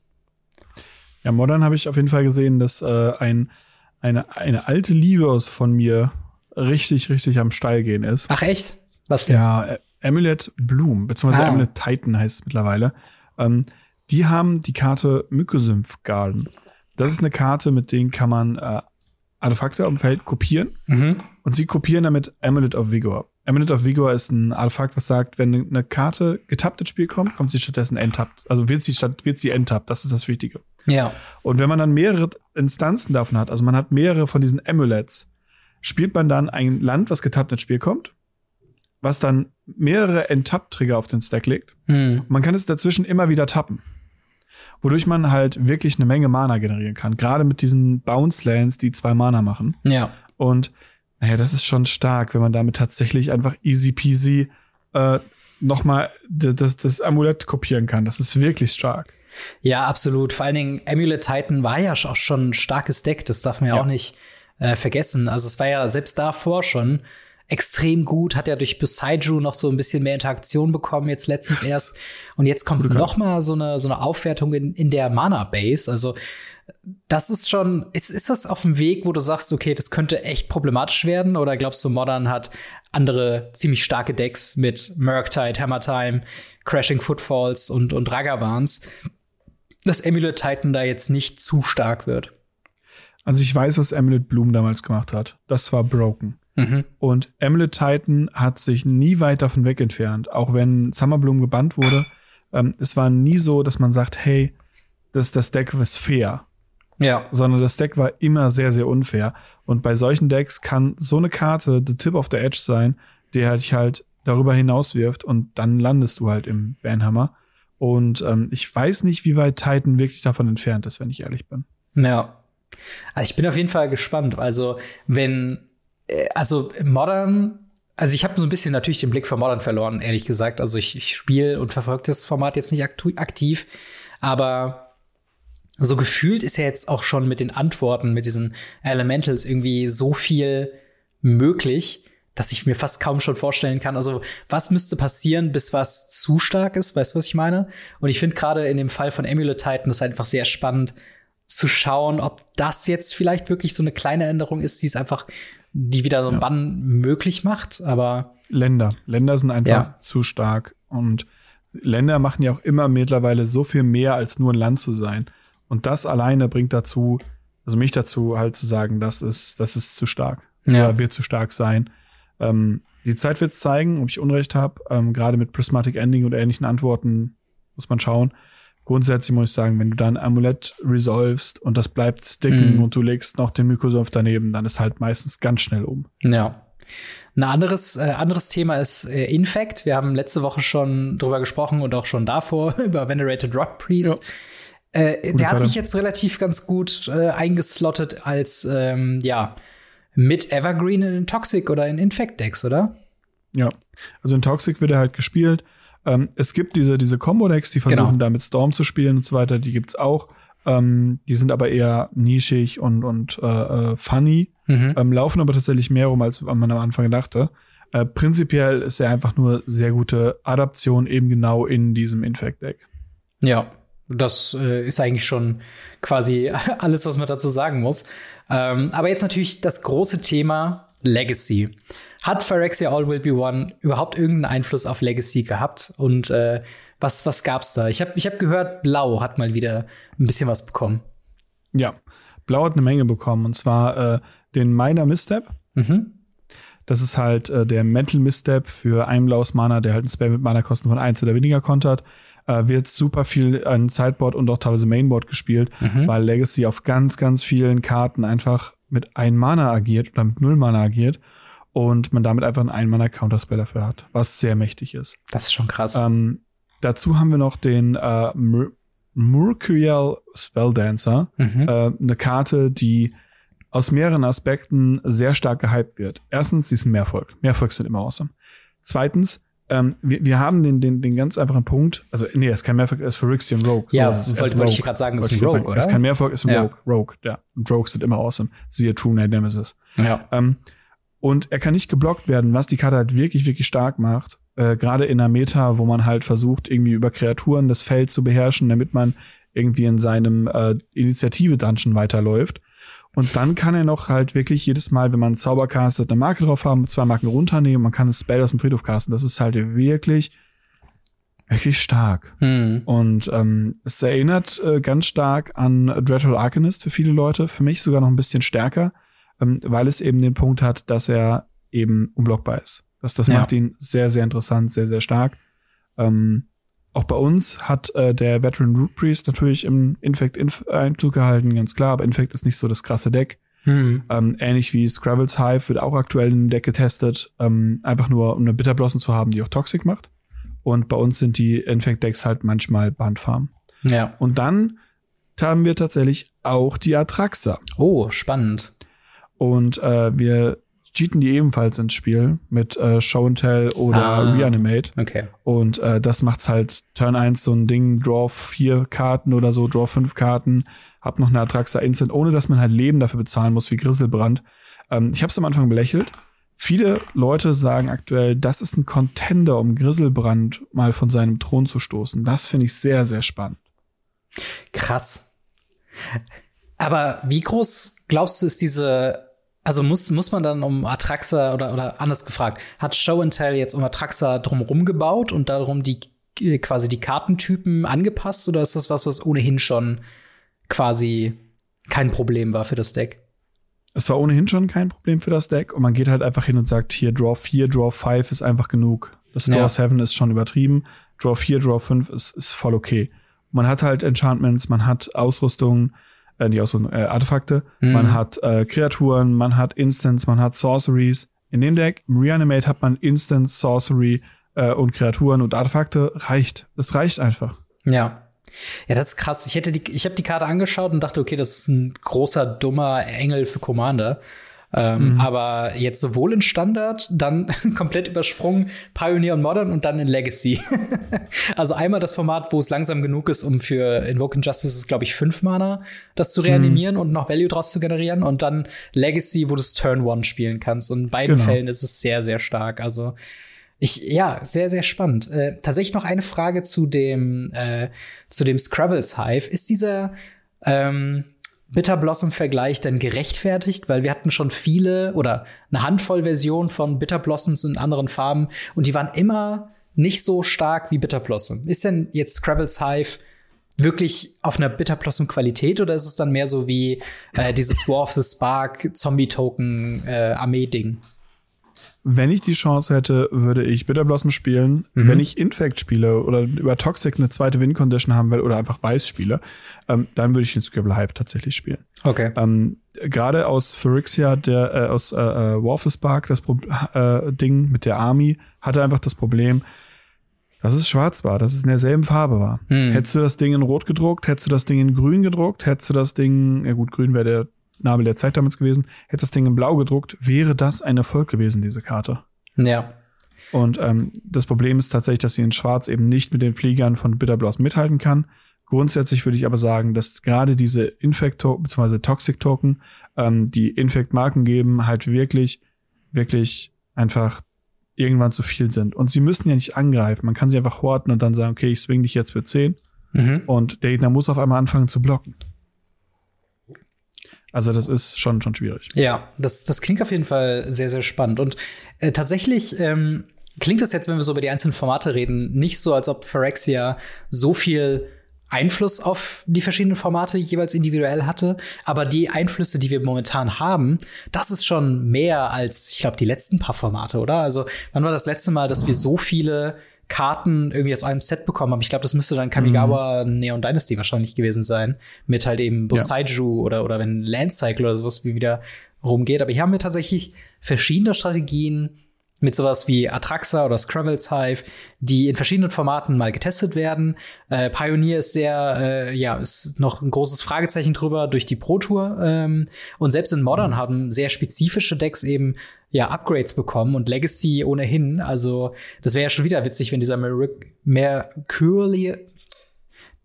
Ja, Modern habe ich auf jeden Fall gesehen, dass äh, ein, eine, eine alte Liebe aus von mir richtig, richtig am Steil gehen ist. Ach echt? Was denn? Ja, Amulet Bloom, beziehungsweise ah. Amulet Titan heißt es mittlerweile. Ähm, die haben die Karte Mykosymph Garden. Das ist eine Karte, mit denen kann man äh, Artefakte auf dem Feld kopieren. Mhm. Und sie kopieren damit Amulet of Vigor. Amulet of Vigor ist ein Artefakt, was sagt, wenn eine Karte getappt ins Spiel kommt, kommt sie stattdessen enttappt. Also wird sie statt, wird sie enttappt. Das ist das Wichtige. Ja. Und wenn man dann mehrere Instanzen davon hat, also man hat mehrere von diesen Amulets, spielt man dann ein Land, was getappt ins Spiel kommt, was dann mehrere Enttapp-Trigger auf den Stack legt. Hm. Man kann es dazwischen immer wieder tappen. Wodurch man halt wirklich eine Menge Mana generieren kann. Gerade mit diesen Bounce-Lands, die zwei Mana machen. Ja. Und naja, das ist schon stark, wenn man damit tatsächlich einfach easy peasy äh, nochmal das, das Amulett kopieren kann. Das ist wirklich stark. Ja, absolut. Vor allen Dingen Amulet Titan war ja auch schon ein starkes Deck. Das darf man ja, ja. auch nicht äh, vergessen. Also es war ja selbst davor schon extrem gut, hat ja durch Besaiju noch so ein bisschen mehr Interaktion bekommen, jetzt letztens erst. Und jetzt kommt noch mal so eine, so eine Aufwertung in, in der Mana-Base. Also das ist schon, ist, ist das auf dem Weg, wo du sagst, okay, das könnte echt problematisch werden? Oder glaubst du, Modern hat andere ziemlich starke Decks mit Murktide, Hammertime, Crashing Footfalls und, und Ragavans, dass Amulet Titan da jetzt nicht zu stark wird? Also ich weiß, was Amulet Bloom damals gemacht hat. Das war broken. Mhm. Und Amulet Titan hat sich nie weit davon weg entfernt. Auch wenn Summer Bloom gebannt wurde, ähm, es war nie so, dass man sagt, hey, das, das Deck ist fair. Ja. Sondern das Deck war immer sehr, sehr unfair. Und bei solchen Decks kann so eine Karte the tip of the edge sein, der dich halt darüber hinaus wirft und dann landest du halt im Banhammer. Und ähm, ich weiß nicht, wie weit Titan wirklich davon entfernt ist, wenn ich ehrlich bin. Ja. Also ich bin auf jeden Fall gespannt. Also, wenn, also Modern, also ich habe so ein bisschen natürlich den Blick für Modern verloren, ehrlich gesagt. Also ich, ich spiele und verfolge das Format jetzt nicht aktiv, aber so gefühlt ist ja jetzt auch schon mit den Antworten, mit diesen Elementals irgendwie so viel möglich, dass ich mir fast kaum schon vorstellen kann. Also, was müsste passieren, bis was zu stark ist? Weißt du, was ich meine? Und ich finde gerade in dem Fall von Amulet Titan ist einfach sehr spannend zu schauen, ob das jetzt vielleicht wirklich so eine kleine Änderung ist, die es einfach, die wieder so ein ja. Bann möglich macht. Aber Länder, Länder sind einfach ja. zu stark und Länder machen ja auch immer mittlerweile so viel mehr als nur ein Land zu sein. Und das alleine bringt dazu, also mich dazu halt zu sagen, das ist, das ist zu stark. Ja. Oder wird zu stark sein. Ähm, die Zeit wird zeigen, ob ich Unrecht habe. Ähm, Gerade mit Prismatic Ending und ähnlichen Antworten muss man schauen. Grundsätzlich muss ich sagen, wenn du dann Amulett resolvest und das bleibt sticken mm. und du legst noch den Mykosoft daneben, dann ist halt meistens ganz schnell um. Ja. Ein anderes, äh, anderes Thema ist äh, Infect. Wir haben letzte Woche schon drüber gesprochen und auch schon davor über Venerated Rock Priest. Ja äh, der hat sich jetzt relativ ganz gut äh, eingeslottet als, ähm, ja, mit Evergreen in Toxic oder in Infect Decks, oder? Ja, also in Toxic wird er halt gespielt. Ähm, es gibt diese, diese Combo-Decks, die versuchen genau. da mit Storm zu spielen und so weiter, die gibt's auch. Ähm, die sind aber eher nischig und, und äh, äh, funny, mhm. ähm, laufen aber tatsächlich mehr rum, als man am Anfang dachte. Äh, prinzipiell ist er einfach nur sehr gute Adaption eben genau in diesem Infect-Deck. Ja, das äh, ist eigentlich schon quasi alles, was man dazu sagen muss. Ähm, aber jetzt natürlich das große Thema Legacy. Hat Phyrexia All Will Be One überhaupt irgendeinen Einfluss auf Legacy gehabt? Und äh, was, was gab's da? Ich habe ich hab gehört, Blau hat mal wieder ein bisschen was bekommen. Ja, Blau hat eine Menge bekommen. Und zwar äh, den Minor Misstep. Mhm. Das ist halt äh, der Mental Misstep für ein blaues Mana, der halt ein Spell mit Mana-Kosten von eins oder weniger kontert äh, wird super viel an Sideboard und auch teilweise Mainboard gespielt, mhm. weil Legacy auf ganz, ganz vielen Karten einfach mit ein Mana agiert oder mit null Mana agiert und man damit einfach einen Ein-Mana-Counterspell dafür hat, was sehr mächtig ist. Das ist schon krass. Ähm, dazu haben wir noch den äh, Mer Mercurial Spelldancer, mhm. äh, eine Karte, die aus mehreren Aspekten sehr stark gehypt wird. Erstens, sie ist ein Mehrvolk. Mehrvolk sind immer awesome. Zweitens, ähm, wir, wir haben den, den, den ganz einfachen Punkt, also nee, es ist kein Mehrvolk, es ist Phyrexian Rogue. ja, So, wollte wollte ich gerade sagen, es ist ein Rogue, oder? Es ist kein Mehrvolk, es ist ein Ja. Rogue. Rogue, ja. Und Rogues sind immer awesome. Siehe True Night Nemesis. ja. Ähm, und er kann nicht geblockt werden, was die Karte halt wirklich, wirklich stark macht. Äh, Gerade in einer Meta, wo man halt versucht, irgendwie über Kreaturen das Feld zu beherrschen, damit man irgendwie in seinem äh, Initiative-Dungeon weiterläuft. Und dann kann er noch halt wirklich jedes Mal, wenn man einen Zauber castet, eine Marke drauf haben, zwei Marken runternehmen, man kann ein Spell aus dem Friedhof casten. Das ist halt wirklich, wirklich stark. Hm. Und ähm, es erinnert äh, ganz stark an Dreadhole Arcanist für viele Leute, für mich sogar noch ein bisschen stärker, ähm, weil es eben den Punkt hat, dass er eben unblockbar ist. Das, das Ja. macht ihn sehr, sehr interessant, sehr, sehr stark. Ähm, auch bei uns hat äh, der Veteran Root Priest natürlich im Infect Inf Einzug gehalten, ganz klar, aber Infect ist nicht so das krasse Deck. Hm. Ähm, ähnlich wie Scravels Hive wird auch aktuell im Deck getestet, ähm, einfach nur um eine Bitterblossom zu haben, die auch Toxic macht. Und bei uns sind die Infect-Decks halt manchmal Bandfarm. Ja. Und dann haben wir tatsächlich auch die Atraxa. Oh, spannend. Und äh, wir cheaten die ebenfalls ins Spiel mit äh, Show and Tell oder Ah. Reanimate. Okay. Und äh, das macht's halt Turn 1 so ein Ding, Draw vier Karten oder so, Draw fünf Karten, hab noch eine Atraxa Instant, ohne dass man halt Leben dafür bezahlen muss, wie Grisselbrand. Ähm, ich habe es am Anfang belächelt. Viele Leute sagen aktuell, das ist ein Contender, um Grisselbrand mal von seinem Thron zu stoßen. Das finde ich sehr, sehr spannend. Krass. Aber wie groß glaubst du, ist diese, also muss, muss man dann um Atraxa oder, oder anders gefragt, hat Show and Tell jetzt um Atraxa drumherum gebaut und darum die äh, quasi die Kartentypen angepasst oder ist das was, was ohnehin schon quasi kein Problem war für das Deck? Es war ohnehin schon kein Problem für das Deck und man geht halt einfach hin und sagt, hier Draw 4, Draw 5 ist einfach genug. Das Draw Ja. 7 ist schon übertrieben. Draw 4, Draw 5 ist, ist voll okay. Man hat halt Enchantments, man hat Ausrüstung, äh, die Ausrüstung, äh, Artefakte, Mhm. man hat äh, Kreaturen, man hat Instants, man hat Sorceries. In dem Deck, im Reanimate hat man Instants, Sorcery äh, und Kreaturen und Artefakte. Reicht. Es reicht einfach. Ja. Ja, das ist krass. Ich hätte die, ich habe die Karte angeschaut und dachte, okay, das ist ein großer, dummer Engel für Commander. Ähm, Aber jetzt sowohl in Standard, dann komplett übersprungen, Pioneer und Modern und dann in Legacy. also einmal das Format, wo es langsam genug ist, um für Invoke Injustice, glaube ich, fünf Mana das zu reanimieren und noch Value draus zu generieren. Und dann Legacy, wo du es Turn One spielen kannst. Und in beiden Genau. Fällen ist es sehr, sehr stark. Also ich, ja, sehr, sehr spannend. Äh, tatsächlich noch eine Frage zu dem, äh, zu dem Scrabbles Hive. Ist dieser ähm, Bitter Blossom Vergleich denn gerechtfertigt? Weil wir hatten schon viele oder eine Handvoll Versionen von Bitter Blossoms in anderen Farben und die waren immer nicht so stark wie Bitter Blossom. Ist denn jetzt Scrabbles Hive wirklich auf einer Bitter Blossom Qualität oder ist es dann mehr so wie äh, dieses War of the Spark Zombie Token äh, Armee Ding? Wenn ich die Chance hätte, würde ich Bitterblossom spielen. Mhm. Wenn ich Infect spiele oder über Toxic eine zweite Win-Condition haben will oder einfach Weiß spiele, ähm, dann würde ich den Scribble Hype tatsächlich spielen. Okay. Ähm, Gerade aus Phyrexia, der äh, aus äh, äh, War of the Spark, das Pro äh, Ding mit der Army, hatte einfach das Problem, dass es schwarz war, dass es in derselben Farbe war. Hm. Hättest du das Ding in Rot gedruckt, hättest du das Ding in Grün gedruckt, hättest du das Ding, ja gut, Grün wäre der Name der Zeit damals gewesen, hättest das Ding in Blau gedruckt, wäre das ein Erfolg gewesen, diese Karte. Ja. Und ähm, das Problem ist tatsächlich, dass sie in Schwarz eben nicht mit den Fliegern von Bitterbloss mithalten kann. Grundsätzlich würde ich aber sagen, dass gerade diese Infect-Token bzw. Toxic-Token, ähm, die Infect-Marken geben, halt wirklich, wirklich einfach irgendwann zu viel sind. Und sie müssen ja nicht angreifen. Man kann sie einfach horten und dann sagen, okay, ich swing dich jetzt für 10 Mhm. und der Gegner muss auf einmal anfangen zu blocken. Also das ist schon, schon schwierig. Ja, das, das klingt auf jeden Fall sehr, sehr spannend. Und äh, tatsächlich ähm, klingt das jetzt, wenn wir so über die einzelnen Formate reden, nicht so, als ob Phyrexia so viel Einfluss auf die verschiedenen Formate jeweils individuell hatte. Aber die Einflüsse, die wir momentan haben, das ist schon mehr als, ich glaube, die letzten paar Formate, oder? Also, wann war das letzte Mal, dass wir so viele Karten irgendwie aus einem Set bekommen haben. Ich glaube, das müsste dann Kamigawa mhm. Neon Dynasty wahrscheinlich gewesen sein. Mit halt eben Bosaiju ja. oder, oder wenn Land Cycle oder sowas wie wieder rumgeht. Aber hier haben wir tatsächlich verschiedene Strategien, mit sowas wie Atraxa oder Scravels Hive, die in verschiedenen Formaten mal getestet werden. Äh, Pioneer ist sehr, äh, ja, ist noch ein großes Fragezeichen drüber durch die Pro Tour. Ähm, und selbst in Modern mhm. haben sehr spezifische Decks eben ja Upgrades bekommen und Legacy ohnehin. Also das wäre ja schon wieder witzig, wenn dieser Mercurly,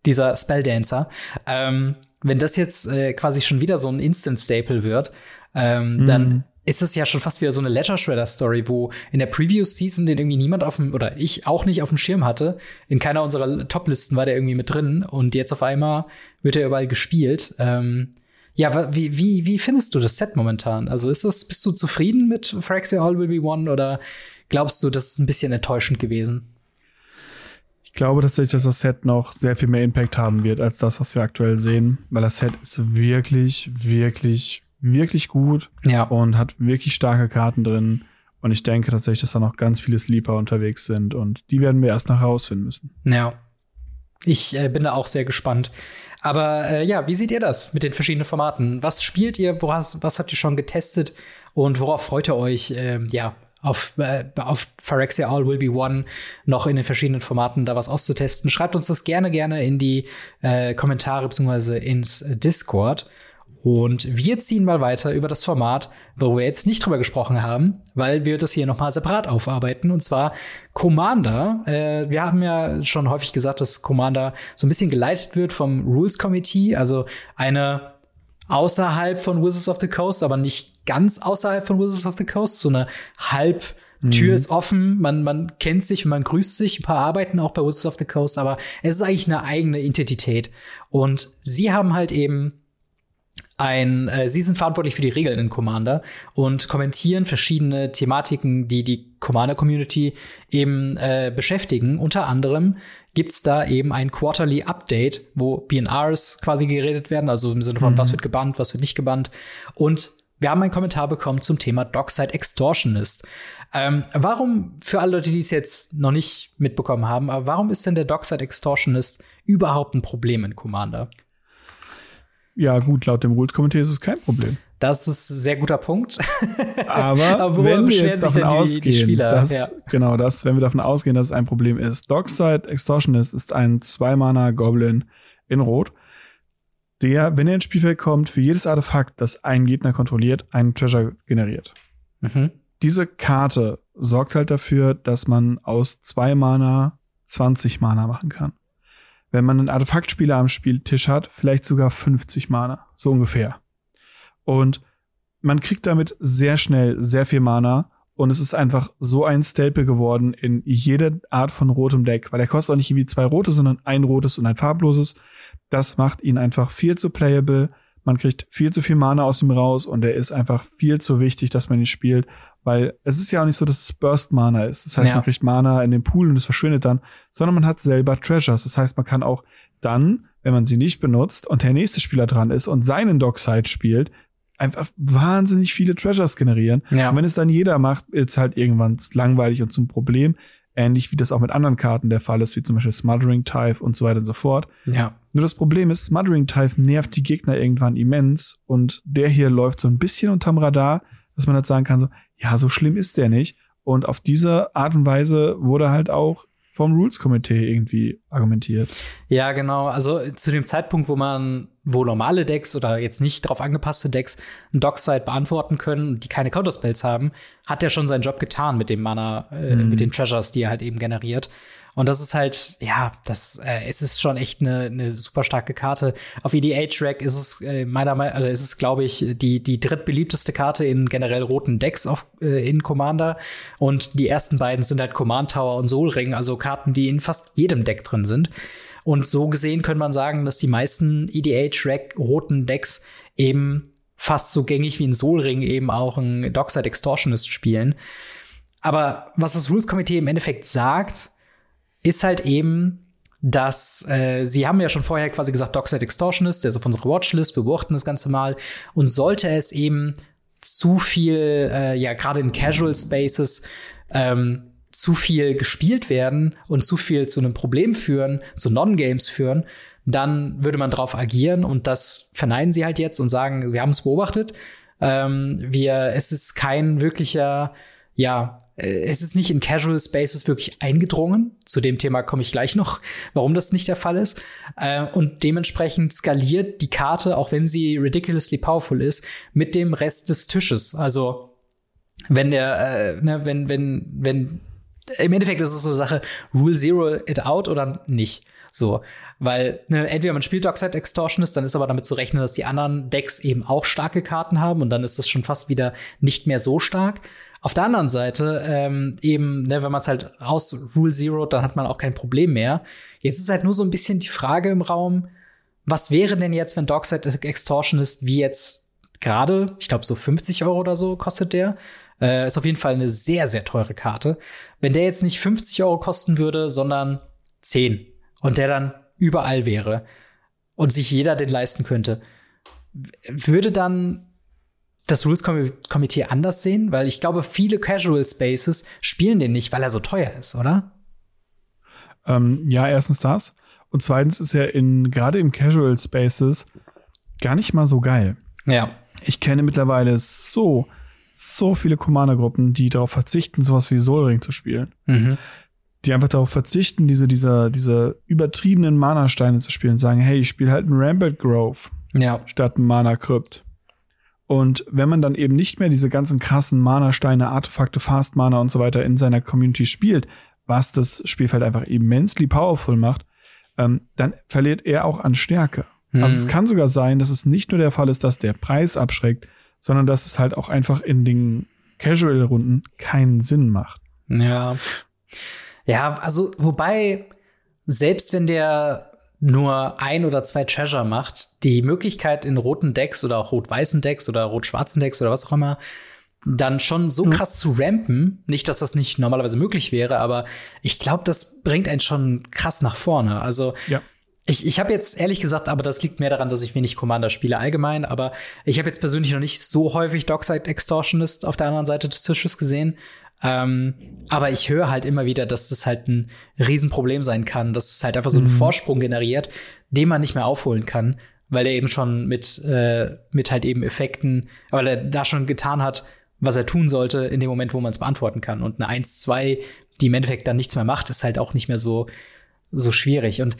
dieser Spelldancer, ähm, wenn das jetzt äh, quasi schon wieder so ein Instant Staple wird, ähm, mhm. dann ist es ja schon fast wieder so eine Ledger Shredder Story, wo in der Previous Season den irgendwie niemand auf dem oder ich auch nicht auf dem Schirm hatte. In keiner unserer Top-Listen war der irgendwie mit drin und jetzt auf einmal wird er überall gespielt. Ähm, ja, wie, wie, wie findest du das Set momentan? Also ist das, bist du zufrieden mit Phyrexia All Will Be One oder glaubst du, das ist ein bisschen enttäuschend gewesen? Ich glaube tatsächlich, dass das Set noch sehr viel mehr Impact haben wird als das, was wir aktuell sehen, weil das Set ist wirklich, wirklich wirklich gut ja. und hat wirklich starke Karten drin. Und ich denke tatsächlich, dass da noch ganz viele Sleeper unterwegs sind und die werden wir erst noch herausfinden müssen. Ja. Ich äh, bin da auch sehr gespannt. Aber äh, ja, wie seht ihr das mit den verschiedenen Formaten? Was spielt ihr? Woraus, was habt ihr schon getestet? Und worauf freut ihr euch? Äh, ja, auf, äh, auf Phyrexia All Will Be One noch in den verschiedenen Formaten da was auszutesten. Schreibt uns das gerne, gerne in die äh, Kommentare bzw. ins Discord. Und wir ziehen mal weiter über das Format, wo wir jetzt nicht drüber gesprochen haben, weil wir das hier nochmal separat aufarbeiten. Und zwar Commander. Äh, wir haben ja schon häufig gesagt, dass Commander so ein bisschen geleitet wird vom Rules Committee, also eine außerhalb von Wizards of the Coast, aber nicht ganz außerhalb von Wizards of the Coast, so eine halb Tür mhm. ist offen, man, man kennt sich, man grüßt sich, ein paar arbeiten auch bei Wizards of the Coast, aber es ist eigentlich eine eigene Identität. Und sie haben halt eben ein, äh, sie sind verantwortlich für die Regeln in Commander und kommentieren verschiedene Thematiken, die die Commander-Community eben äh, beschäftigen. Unter anderem gibt's da eben ein Quarterly Update, wo BNRs quasi geredet werden, also im Sinne von, mhm. was wird gebannt, was wird nicht gebannt. Und wir haben einen Kommentar bekommen zum Thema Dockside Extortionist. Ähm, warum, für alle Leute, die es jetzt noch nicht mitbekommen haben, aber warum ist denn der Dockside Extortionist überhaupt ein Problem in Commander? Ja, gut, laut dem Rules-Komitee ist es kein Problem. Das ist ein sehr guter Punkt. Aber, Aber wenn wir jetzt davon ausgehen, die, die Spieler, dass, ja. genau das, wenn wir davon ausgehen, dass es ein Problem ist. Dockside Extortionist ist ein Zwei-Mana-Goblin in Rot, der, wenn er ins Spielfeld kommt, für jedes Artefakt, das einen Gegner kontrolliert, einen Treasure generiert. Mhm. Diese Karte sorgt halt dafür, dass man aus zwei Mana 20 Mana machen kann wenn man einen Artefaktspieler am Spieltisch hat, vielleicht sogar 50 Mana, so ungefähr. Und man kriegt damit sehr schnell sehr viel Mana und es ist einfach so ein Staple geworden in jede Art von rotem Deck, weil er kostet auch nicht irgendwie zwei rote, sondern ein rotes und ein farbloses. Das macht ihn einfach viel zu playable. Man kriegt viel zu viel Mana aus ihm raus und er ist einfach viel zu wichtig, dass man ihn spielt. Weil es ist ja auch nicht so, dass es Burst Mana ist. Das heißt, ja. man kriegt Mana in den Pool und es verschwindet dann, sondern man hat selber Treasures. Das heißt, man kann auch dann, wenn man sie nicht benutzt und der nächste Spieler dran ist und seinen Dockside spielt, einfach wahnsinnig viele Treasures generieren. Ja. Und wenn es dann jeder macht, ist halt irgendwann langweilig und zum Problem. Ähnlich wie das auch mit anderen Karten der Fall ist, wie zum Beispiel Smothering Tithe und so weiter und so fort. Ja. Nur das Problem ist, Smothering Tithe nervt die Gegner irgendwann immens und der hier läuft so ein bisschen unterm Radar, dass man halt sagen kann, so, ja, so schlimm ist der nicht. Und auf diese Art und Weise wurde halt auch vom Rules-Komitee irgendwie argumentiert. Ja, genau. Also zu dem Zeitpunkt, wo man, wo normale Decks oder jetzt nicht darauf angepasste Decks ein Dockside beantworten können, die keine Counterspells haben, hat er schon seinen Job getan mit dem Mana, äh, mhm. mit den Treasures, die er halt eben generiert. Und das ist halt, ja, das äh, es ist schon echt eine, eine super starke Karte. Auf EDH-Rack ist es äh, meiner Meinung also ist es, glaube ich, die, die drittbeliebteste Karte in generell roten Decks auf, äh, in Commander. Und die ersten beiden sind halt Command Tower und Soul Ring, also Karten, die in fast jedem Deck drin sind. Und so gesehen könnte man sagen, dass die meisten EDH-Rack roten Decks eben fast so gängig wie ein Soul Ring eben auch ein Dockside Extortionist spielen. Aber was das Rules Komitee im Endeffekt sagt, ist halt eben, dass äh, sie haben ja schon vorher quasi gesagt, Dockside Extortionist, der ist auf unserer Watchlist, wir beobachten das Ganze mal. Und sollte es eben zu viel, äh, ja, gerade in Casual Spaces, ähm, zu viel gespielt werden und zu viel zu einem Problem führen, zu Non-Games führen, dann würde man darauf agieren und das verneinen sie halt jetzt und sagen, wir haben es beobachtet. Ähm, wir, es ist kein wirklicher, ja, es ist nicht in Casual Spaces wirklich eingedrungen. Zu dem Thema komme ich gleich noch, warum das nicht der Fall ist. Äh, und dementsprechend skaliert die Karte, auch wenn sie ridiculously powerful ist, mit dem Rest des Tisches. Also wenn der, äh, ne, wenn, wenn, wenn, im Endeffekt ist es so eine Sache, Rule Zero it out oder nicht. So, weil ne, entweder man spielt Dockside Extortionist, dann ist aber damit zu rechnen, dass die anderen Decks eben auch starke Karten haben und dann ist das schon fast wieder nicht mehr so stark. Auf der anderen Seite, ähm, eben, ne, wenn man es halt aus Rule Zero, dann hat man auch kein Problem mehr. Jetzt ist halt nur so ein bisschen die Frage im Raum, was wäre denn jetzt, wenn Dockside Extortionist wie jetzt gerade, ich glaube so 50 Euro oder so kostet der, äh, ist auf jeden Fall eine sehr, sehr teure Karte. Wenn der jetzt nicht 50 Euro kosten würde, sondern 10 und der dann überall wäre und sich jeder den leisten könnte, würde dann das Rules Komitee anders sehen? Weil ich glaube, viele Casual Spaces spielen den nicht, weil er so teuer ist, oder? Ähm, ja, erstens das. Und zweitens ist er in, gerade im Casual Spaces gar nicht mal so geil. Ja. Ich kenne mittlerweile so, so viele Commander-Gruppen, die darauf verzichten, sowas wie Soul Ring zu spielen. Mhm die einfach darauf verzichten, diese, diese, diese übertriebenen Mana-Steine zu spielen und sagen, hey, ich spiele halt einen Rampart Grove ja. statt einen Mana Crypt. Und wenn man dann eben nicht mehr diese ganzen krassen Mana-Steine, Artefakte, Fast Mana und so weiter in seiner Community spielt, was das Spielfeld einfach immensely powerful macht, ähm, dann verliert er auch an Stärke. Mhm. Also es kann sogar sein, dass es nicht nur der Fall ist, dass der Preis abschreckt, sondern dass es halt auch einfach in den Casual-Runden keinen Sinn macht. Ja. Ja, also wobei, selbst wenn der nur ein oder zwei Treasure macht, die Möglichkeit in roten Decks oder auch rot-weißen Decks oder rot-schwarzen Decks oder was auch immer, dann schon so krass zu rampen, nicht, dass das nicht normalerweise möglich wäre, aber ich glaube, das bringt einen schon krass nach vorne. Also ja. ich, ich habe jetzt ehrlich gesagt, aber das liegt mehr daran, dass ich wenig Commander spiele allgemein, aber ich habe jetzt persönlich noch nicht so häufig Dockside Extortionist auf der anderen Seite des Tisches gesehen. Ähm, aber ich höre halt immer wieder, dass das halt ein Riesenproblem sein kann, dass es halt einfach so einen mhm. Vorsprung generiert, den man nicht mehr aufholen kann, weil er eben schon mit, äh, mit halt eben Effekten, weil er da schon getan hat, was er tun sollte in dem Moment, wo man es beantworten kann. Und eine 1-2, die im Endeffekt dann nichts mehr macht, ist halt auch nicht mehr so, so schwierig. Und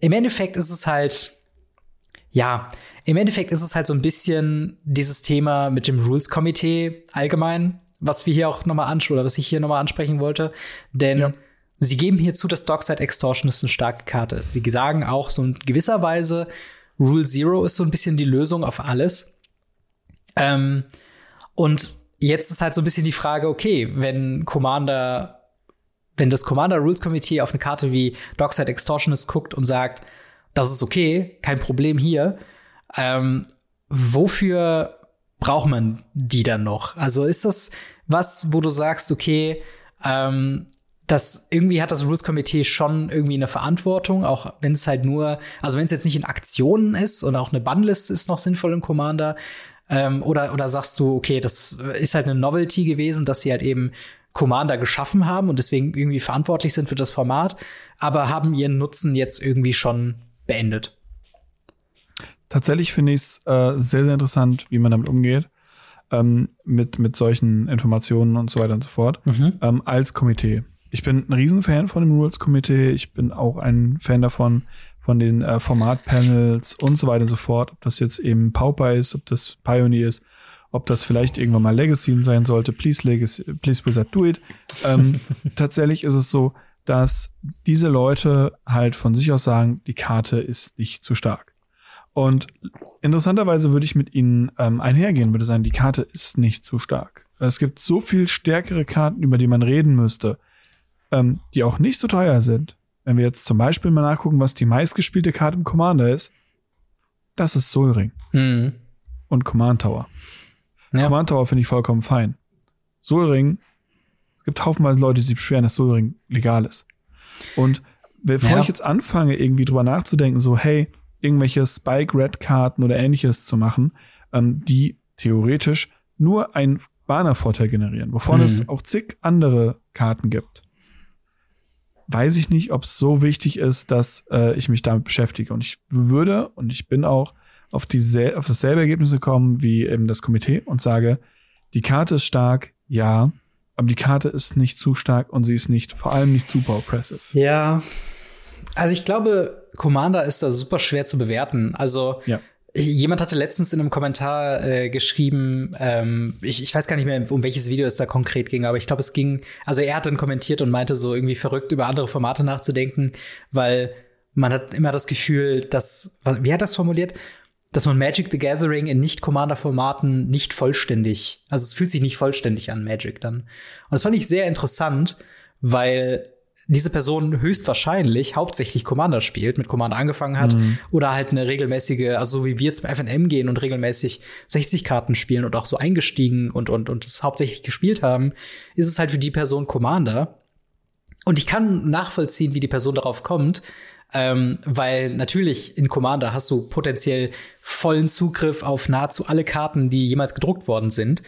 im Endeffekt ist es halt, ja, im Endeffekt ist es halt so ein bisschen dieses Thema mit dem Rules-Komitee allgemein, was wir hier auch nochmal ansprechen, oder was ich hier nochmal ansprechen wollte. Denn ja. sie geben hier zu, dass Dockside Extortionist eine starke Karte ist. Sie sagen auch so in gewisser Weise, Rule Zero ist so ein bisschen die Lösung auf alles. Ähm, und jetzt ist halt so ein bisschen die Frage, okay, wenn Commander, wenn das Commander Rules Committee auf eine Karte wie Dockside Extortionist guckt und sagt, das ist okay, kein Problem hier, ähm, wofür braucht man die dann noch? Also ist das was, wo du sagst, okay, ähm, das irgendwie hat das Rules Komitee schon irgendwie eine Verantwortung, auch wenn es halt nur, also wenn es jetzt nicht in Aktionen ist und auch eine Bannlist ist noch sinnvoll im Commander, ähm, oder, oder sagst du, okay, das ist halt eine Novelty gewesen, dass sie halt eben Commander geschaffen haben und deswegen irgendwie verantwortlich sind für das Format, aber haben ihren Nutzen jetzt irgendwie schon beendet. Tatsächlich finde ich es äh, sehr, sehr interessant, wie man damit umgeht. Ähm, mit, mit solchen Informationen und so weiter und so fort. Mhm. Ähm, als Komitee. Ich bin ein Riesenfan von dem Rules-Komitee. Ich bin auch ein Fan davon, von den äh, Format-Panels und so weiter und so fort. Ob das jetzt eben Pauper ist, ob das Pioneer ist, ob das vielleicht irgendwann mal Legacy sein sollte. Please Legacy, please Blizzard, do it. Ähm, tatsächlich ist es so, dass diese Leute halt von sich aus sagen, die Karte ist nicht zu stark. Und interessanterweise würde ich mit ihnen ähm, einhergehen, würde sagen, die Karte ist nicht zu stark. Es gibt so viel stärkere Karten, über die man reden müsste, ähm, die auch nicht so teuer sind. Wenn wir jetzt zum Beispiel mal nachgucken, was die meistgespielte Karte im Commander ist, das ist Soul Ring. Mhm. Und Command Tower. Ja. Command Tower finde ich vollkommen fein. Soul Ring, es gibt haufenweise Leute, die sich beschweren, dass Soul Ring legal ist. Und bevor ja. ich jetzt anfange, irgendwie drüber nachzudenken, so, hey, irgendwelche Spike-Red-Karten oder ähnliches zu machen, ähm, die theoretisch nur einen Banner-Vorteil generieren, wovon mhm. es auch zig andere Karten gibt. weiß ich nicht, ob es so wichtig ist, dass äh, ich mich damit beschäftige. Und ich würde, und ich bin auch auf, die, auf dasselbe Ergebnis gekommen wie eben das Komitee und sage, die Karte ist stark, ja, aber die Karte ist nicht zu stark und sie ist nicht, vor allem nicht super oppressive. Ja. Also ich glaube, Commander ist da super schwer zu bewerten. Also ja. Jemand hatte letztens in einem Kommentar äh, geschrieben, ähm, ich, ich weiß gar nicht mehr, um welches Video es da konkret ging, aber ich glaube, es ging, also er hat dann kommentiert und meinte so irgendwie verrückt, über andere Formate nachzudenken, weil man hat immer das Gefühl, dass, wie hat das formuliert? Dass man Magic the Gathering in Nicht-Commander-Formaten nicht vollständig, also es fühlt sich nicht vollständig an Magic dann. Und das fand ich sehr interessant, weil diese Person höchstwahrscheinlich hauptsächlich Commander spielt, mit Commander angefangen hat mhm. oder halt eine regelmäßige, also so wie wir zum FNM gehen und regelmäßig 60 Karten spielen und auch so eingestiegen und und und es hauptsächlich gespielt haben, ist es halt für die Person Commander. Und ich kann nachvollziehen, wie die Person darauf kommt, ähm, weil natürlich in Commander hast du potenziell vollen Zugriff auf nahezu alle Karten, die jemals gedruckt worden sind.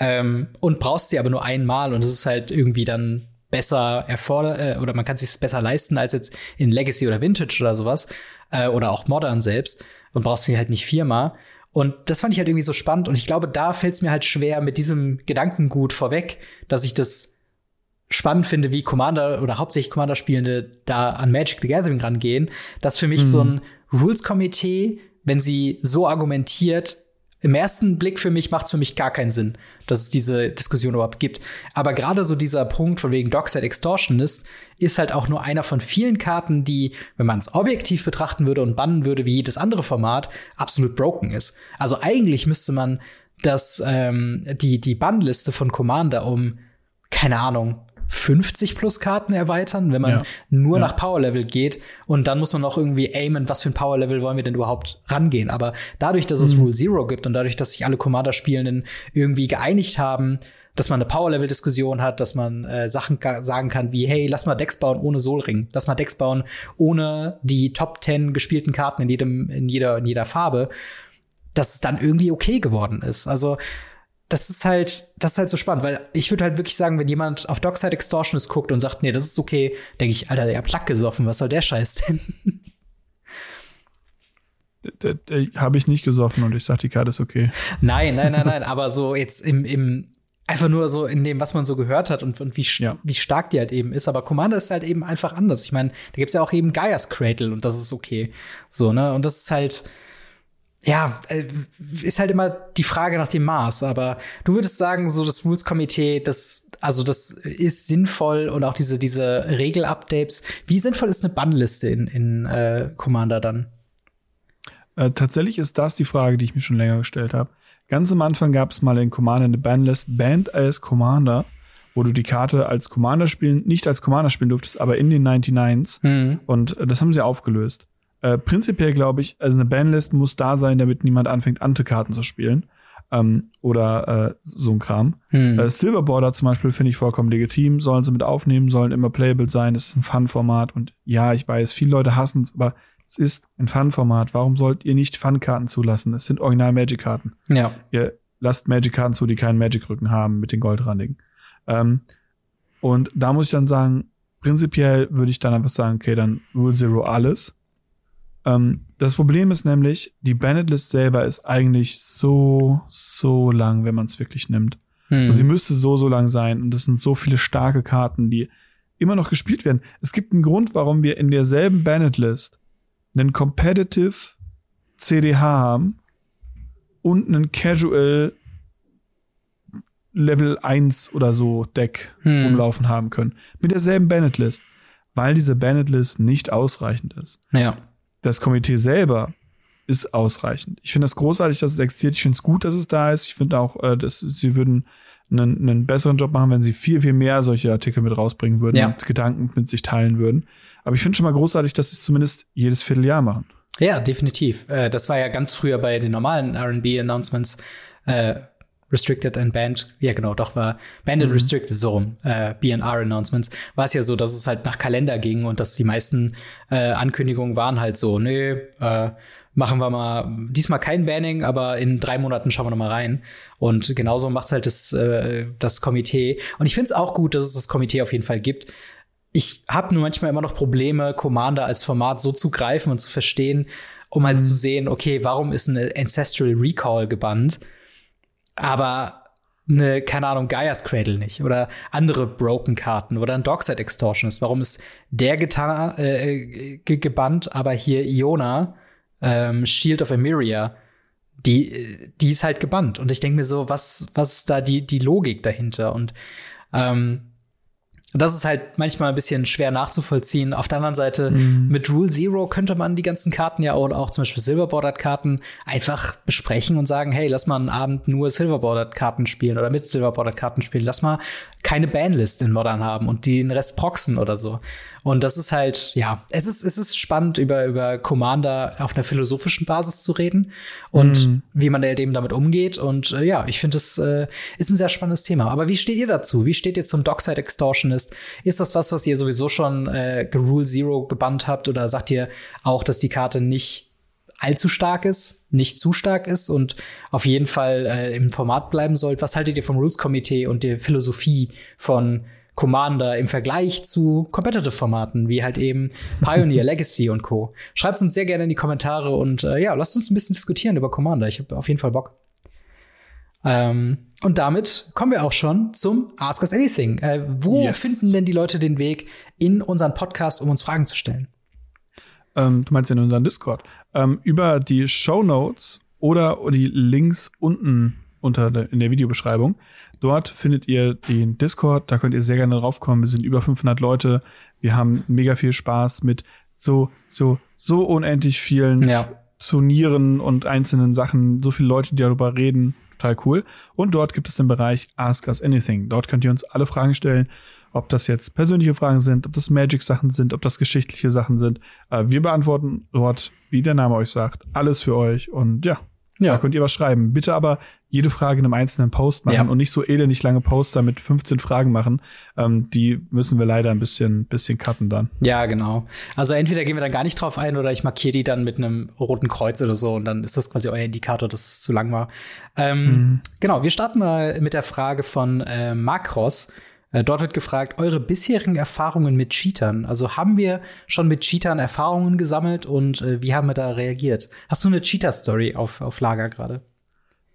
Ähm, und brauchst sie aber nur einmal und es ist halt irgendwie dann besser erfordert äh, oder man kann sich besser leisten als jetzt in Legacy oder Vintage oder sowas äh, oder auch Modern selbst und brauchst sie halt nicht viermal. Und das fand ich halt irgendwie so spannend und ich glaube, da fällt es mir halt schwer mit diesem Gedankengut vorweg, dass ich das spannend finde, wie Commander oder hauptsächlich Commander-Spielende da an Magic the Gathering rangehen, dass für mich mhm. so ein Rules-Komitee, wenn sie so argumentiert, im ersten Blick für mich macht es für mich gar keinen Sinn, dass es diese Diskussion überhaupt gibt. Aber gerade so dieser Punkt von wegen Dockside Extortionist ist halt auch nur einer von vielen Karten, die, wenn man es objektiv betrachten würde und bannen würde, wie jedes andere Format, absolut broken ist. Also eigentlich müsste man das, ähm, die, die Bannliste von Commander um, keine Ahnung, 50 plus Karten erweitern, wenn man ja. nur ja. nach Power Level geht. Und dann muss man noch irgendwie aimen, was für ein Power Level wollen wir denn überhaupt rangehen. Aber dadurch, dass es mhm. Rule Zero gibt und dadurch, dass sich alle Commander-Spielenden irgendwie geeinigt haben, dass man eine Power-Level-Diskussion hat, dass man äh, Sachen sagen kann wie, hey, lass mal Decks bauen ohne Soul-Ring. Lass mal Decks bauen ohne die Top 10 gespielten Karten in jedem, in jeder, in jeder Farbe, dass es dann irgendwie okay geworden ist. Also, das ist halt, das ist halt so spannend, weil ich würde halt wirklich sagen, wenn jemand auf Dockside Extortionist guckt und sagt, nee, das ist okay, denke ich, Alter, der hat Plack gesoffen, was soll der Scheiß denn? Habe ich nicht gesoffen und ich sag, die Karte ist okay. Nein, nein, nein, nein, aber so jetzt im, im, einfach nur so in dem, was man so gehört hat und, und wie, ja. wie stark die halt eben ist. Aber Commander ist halt eben einfach anders. Ich meine, da gibt's ja auch eben Gaia's Cradle und das ist okay. So, ne? Und das ist halt, ja, äh, ist halt immer die Frage nach dem Maß, aber du würdest sagen, so das Rules-Komitee, das, also das ist sinnvoll und auch diese, diese Regel-Updates. Wie sinnvoll ist eine Bannliste in, in äh, Commander dann? Äh, tatsächlich ist das die Frage, die ich mir schon länger gestellt habe. Ganz am Anfang gab es mal in Commander eine Bannlist, Band als Commander, wo du die Karte als Commander spielen, nicht als Commander spielen durftest, aber in den 99s. Mhm. Und äh, das haben sie aufgelöst. Äh, prinzipiell glaube ich, also eine Banlist muss da sein, damit niemand anfängt, Ante-Karten zu spielen. Ähm, oder äh, so ein Kram. Hm. Äh, Silverborder zum Beispiel finde ich vollkommen legitim, sollen sie mit aufnehmen, sollen immer playable sein, es ist ein Fun-Format und ja, ich weiß, viele Leute hassen es, aber es ist ein Fun-Format. Warum sollt ihr nicht Fun-Karten zulassen? Es sind original Magic-Karten. Ja. Ihr lasst Magic-Karten zu, die keinen Magic-Rücken haben mit den Goldrandigen. Ähm, und da muss ich dann sagen, prinzipiell würde ich dann einfach sagen, okay, dann Rule Zero alles. Ähm, das Problem ist nämlich, die Bennett-List selber ist eigentlich so, so lang, wenn man es wirklich nimmt. Hm. Und sie müsste so, so lang sein. Und es sind so viele starke Karten, die immer noch gespielt werden. Es gibt einen Grund, warum wir in derselben Bennett-List einen Competitive CDH haben und einen Casual Level 1 oder so Deck hm. umlaufen haben können. Mit derselben Bennett-List. Weil diese Bennett-List nicht ausreichend ist. Ja das Komitee selber ist ausreichend. Ich finde es großartig, dass es existiert. Ich finde es gut, dass es da ist. Ich finde auch, äh, dass sie würden einen, einen besseren Job machen, wenn sie viel, viel mehr solche Artikel mit rausbringen würden ja. und Gedanken mit sich teilen würden. Aber ich finde schon mal großartig, dass sie es zumindest jedes Vierteljahr machen. Ja, definitiv. Äh, das war ja ganz früher bei den normalen RB-Announcements. Äh, Restricted and Banned, ja genau, doch war Banned and mhm. Restricted, so rum, äh, BNR-Announcements, war es ja so, dass es halt nach Kalender ging und dass die meisten äh, Ankündigungen waren halt so, nö, äh, machen wir mal diesmal kein Banning, aber in drei Monaten schauen wir noch mal rein. Und genauso macht's halt das, äh, das Komitee. Und ich finde es auch gut, dass es das Komitee auf jeden Fall gibt. ich habe nur manchmal immer noch Probleme, Commander als Format so zu greifen und zu verstehen, um halt mhm. zu sehen, okay, warum ist eine Ancestral Recall gebannt, aber eine, keine Ahnung, Gaia's Cradle nicht oder andere Broken-Karten oder ein Dockside Extortionist. Warum ist der getan, äh, gebannt, aber hier Iona, ähm, Shield of Emiria, die, die ist halt gebannt. Und ich denke mir so, was, was ist da die, die Logik dahinter? Und ähm, das ist halt manchmal ein bisschen schwer nachzuvollziehen. Auf der anderen Seite, mhm. mit Rule Zero könnte man die ganzen Karten ja oder auch zum Beispiel Silverbordered-Karten einfach besprechen und sagen, hey, lass mal einen Abend nur Silverbordered-Karten spielen oder mit Silverbordered-Karten spielen. Lass mal keine Banlist in Modern haben und den Rest proxen oder so. Und das ist halt, ja, es ist, es ist spannend, über, über Commander auf einer philosophischen Basis zu reden und mhm. wie man eben damit umgeht. Und äh, ja, ich finde, es äh, ist ein sehr spannendes Thema. Aber wie steht ihr dazu? Wie steht ihr zum Dockside Extortionist? Ist das was, was ihr sowieso schon äh, Rule Zero gebannt habt? Oder sagt ihr auch, dass die Karte nicht allzu stark ist, nicht zu stark ist und auf jeden Fall äh, im Format bleiben sollt? Was haltet ihr vom Rules Committee und der Philosophie von Commander im Vergleich zu Competitive-Formaten, wie halt eben Pioneer, Legacy und Co. Schreibt uns sehr gerne in die Kommentare und äh, ja, lasst uns ein bisschen diskutieren über Commander. Ich habe auf jeden Fall Bock. Ähm, und damit kommen wir auch schon zum Ask Us Anything. Äh, wo yes. finden denn die Leute den Weg in unseren Podcast, um uns Fragen zu stellen? Ähm, du meinst in unseren Discord. Ähm, über die Show Notes oder die Links unten unter der, in der Videobeschreibung. Dort findet ihr den Discord, da könnt ihr sehr gerne draufkommen. Wir sind über 500 Leute. Wir haben mega viel Spaß mit so, so, so unendlich vielen ja. Turnieren und einzelnen Sachen, so viele Leute, die darüber reden. Total cool. Und dort gibt es den Bereich Ask Us Anything. Dort könnt ihr uns alle Fragen stellen, ob das jetzt persönliche Fragen sind, ob das Magic-Sachen sind, ob das geschichtliche Sachen sind. Äh, wir beantworten dort, wie der Name euch sagt, alles für euch. Und ja, ja. Da könnt ihr was schreiben. Bitte aber jede Frage in einem einzelnen Post machen ja. und nicht so elendig lange Poster mit 15 Fragen machen. Ähm, die müssen wir leider ein bisschen, bisschen cutten dann. Ja, genau. Also entweder gehen wir dann gar nicht drauf ein oder ich markiere die dann mit einem roten Kreuz oder so und dann ist das quasi euer Indikator, dass es zu lang war. Ähm, mhm. Genau, wir starten mal mit der Frage von äh, Makros. Äh, dort wird gefragt, eure bisherigen Erfahrungen mit Cheatern. Also haben wir schon mit Cheatern Erfahrungen gesammelt und äh, wie haben wir da reagiert? Hast du eine Cheater-Story auf, auf Lager gerade?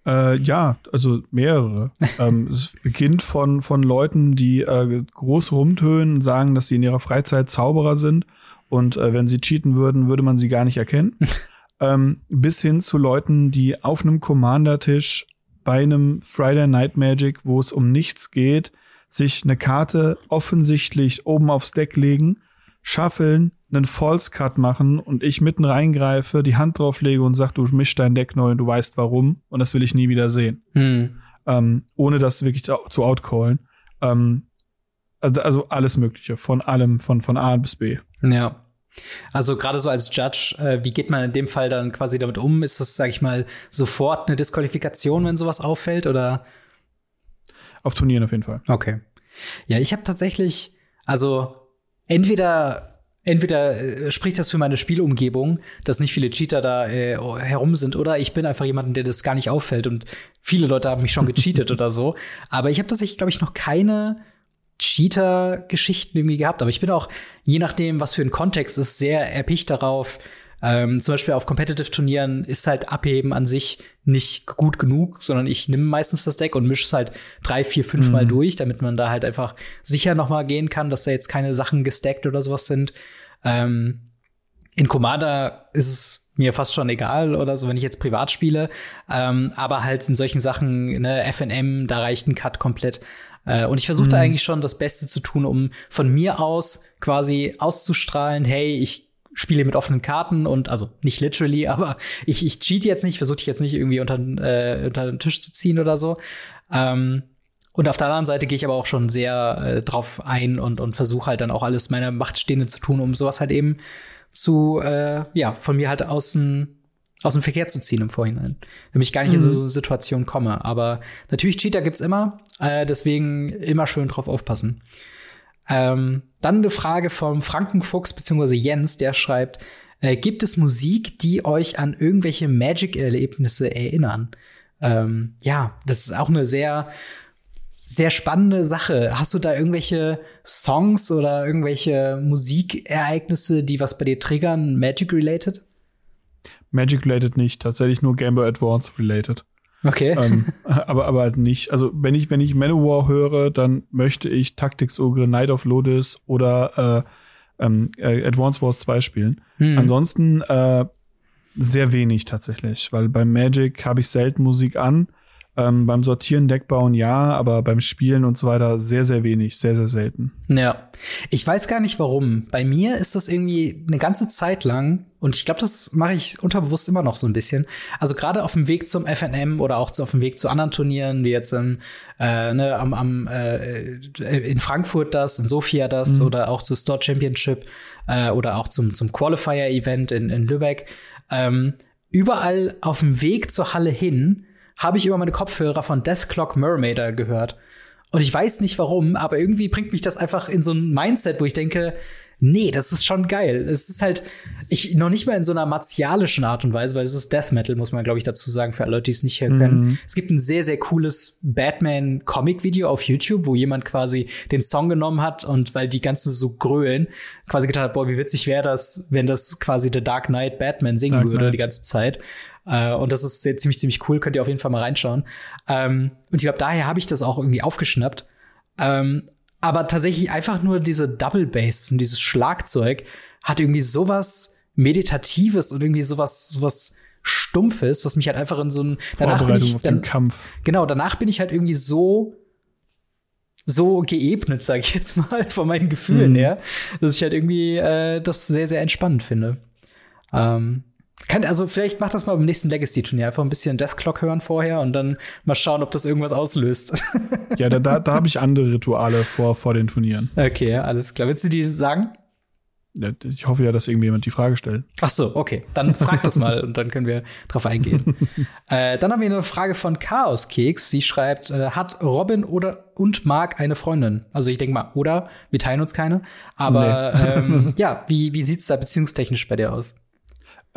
Äh, ja, also mehrere. ähm, es beginnt von, von Leuten, die äh, groß rumtönen, sagen, dass sie in ihrer Freizeit Zauberer sind und äh, wenn sie cheaten würden, würde man sie gar nicht erkennen. ähm, bis hin zu Leuten, die auf einem Commander-Tisch bei einem Friday Night Magic, wo es um nichts geht, sich eine Karte offensichtlich oben aufs Deck legen, schaffeln, einen False Cut machen und ich mitten reingreife, die Hand drauflege und sag, du mischst dein Deck neu und du weißt warum und das will ich nie wieder sehen. Hm. Ähm, ohne das wirklich zu outcallen. Ähm, also, also alles Mögliche, von allem, von, von A bis B. Ja. Also gerade so als Judge, äh, wie geht man in dem Fall dann quasi damit um? Ist das, sag ich mal, sofort eine Disqualifikation, wenn sowas auffällt oder? Auf Turnieren auf jeden Fall. Okay. Ja, ich habe tatsächlich, also entweder entweder äh, spricht das für meine Spielumgebung, dass nicht viele Cheater da äh, herum sind, oder ich bin einfach jemand, der das gar nicht auffällt und viele Leute haben mich schon gecheatet oder so. Aber ich habe tatsächlich, glaube ich, noch keine Cheater-Geschichten irgendwie gehabt. Aber ich bin auch, je nachdem, was für ein Kontext ist, sehr erpicht darauf, ähm, zum Beispiel auf Competitive-Turnieren ist halt Abheben an sich nicht gut genug, sondern ich nehme meistens das Deck und mische es halt drei, vier, fünf mhm. Mal durch, damit man da halt einfach sicher noch mal gehen kann, dass da jetzt keine Sachen gestackt oder sowas sind. Ähm, in Commander ist es mir fast schon egal oder so, wenn ich jetzt privat spiele. Ähm, aber halt in solchen Sachen, ne, FNM, da reicht ein Cut komplett. Äh, und ich versuche mhm. da eigentlich schon das Beste zu tun, um von mir aus quasi auszustrahlen, hey, ich spiele mit offenen Karten und also nicht literally, aber ich, ich cheat jetzt nicht, versuche ich jetzt nicht irgendwie unter, äh, unter den Tisch zu ziehen oder so. Ähm, und auf der anderen Seite gehe ich aber auch schon sehr äh, drauf ein und, und versuche halt dann auch alles meiner Macht Stehende zu tun, um sowas halt eben zu, äh, ja, von mir halt aus dem, aus dem Verkehr zu ziehen im Vorhinein. Damit ich gar nicht mhm. in so mhm. Situationen komme. Aber natürlich Cheater gibt's immer, äh, deswegen immer schön drauf aufpassen. Ähm, dann eine Frage vom Frankenfuchs bzw. Jens, der schreibt, äh, gibt es Musik, die euch an irgendwelche Magic-Erlebnisse erinnern? Ähm, ja, das ist auch eine sehr sehr spannende Sache. Hast du da irgendwelche Songs oder irgendwelche Musikereignisse, die was bei dir triggern, Magic-related? Magic-related nicht, tatsächlich nur Game Boy Advance-related. Okay. Ähm, aber, aber halt nicht. Also, wenn ich, wenn ich Manowar höre, dann möchte ich Tactics Ogre, Night of Lodis oder äh, ähm, äh, Advance Wars 2 spielen. Hm. Ansonsten äh, sehr wenig tatsächlich, weil beim Magic habe ich selten Musik an. Ähm, beim Sortieren, Deckbauen ja, aber beim Spielen und so weiter sehr, sehr wenig, sehr, sehr selten. Ja. Ich weiß gar nicht warum. Bei mir ist das irgendwie eine ganze Zeit lang, und ich glaube, das mache ich unterbewusst immer noch so ein bisschen. Also gerade auf dem Weg zum FNM oder auch auf dem Weg zu anderen Turnieren, wie jetzt in, äh, ne, am, am, äh, in Frankfurt das, in Sofia das mhm. oder auch zur Store Championship äh, oder auch zum, zum Qualifier-Event in, in Lübeck. Ähm, überall auf dem Weg zur Halle hin habe ich über meine Kopfhörer von Death Clock Mermaider gehört. Und ich weiß nicht warum, aber irgendwie bringt mich das einfach in so ein Mindset, wo ich denke, nee, das ist schon geil. Es ist halt, ich noch nicht mal in so einer martialischen Art und Weise, weil es ist Death Metal, muss man, glaube ich, dazu sagen, für alle Leute, die es nicht hören können. Mhm. Es gibt ein sehr, sehr cooles Batman-Comic-Video auf YouTube, wo jemand quasi den Song genommen hat und weil die ganzen so grölen, quasi gedacht hat, boah, wie witzig wäre das, wenn das quasi The Dark Knight Batman singen Dark würde Knight. die ganze Zeit. Äh, und das ist sehr, ziemlich, ziemlich cool. Könnt ihr auf jeden Fall mal reinschauen. Ähm, und ich glaube, daher habe ich das auch irgendwie aufgeschnappt. Ähm, aber tatsächlich einfach nur diese Double Bass und dieses Schlagzeug hat irgendwie sowas Meditatives und irgendwie sowas, sowas Stumpfes, was mich halt einfach in so ein danach bin ich, dann, Kampf. Genau, danach bin ich halt irgendwie so so geebnet, sage ich jetzt mal, von meinen Gefühlen mhm. her, dass ich halt irgendwie äh, das sehr, sehr entspannend finde. Ähm, kann, also vielleicht macht das mal beim nächsten Legacy-Turnier. Einfach ein bisschen Death Clock hören vorher und dann mal schauen, ob das irgendwas auslöst. ja, da, da, da habe ich andere Rituale vor, vor den Turnieren. Okay, alles klar. Willst du die sagen? Ja, ich hoffe ja, dass irgendjemand die Frage stellt. Ach so, okay. Dann frag das mal und dann können wir drauf eingehen. äh, dann haben wir eine Frage von Chaos Keks. Sie schreibt, äh, hat Robin oder und Mark eine Freundin? Also ich denke mal, oder? Wir teilen uns keine. Aber nee. ähm, ja, wie, wie sieht's da beziehungstechnisch bei dir aus?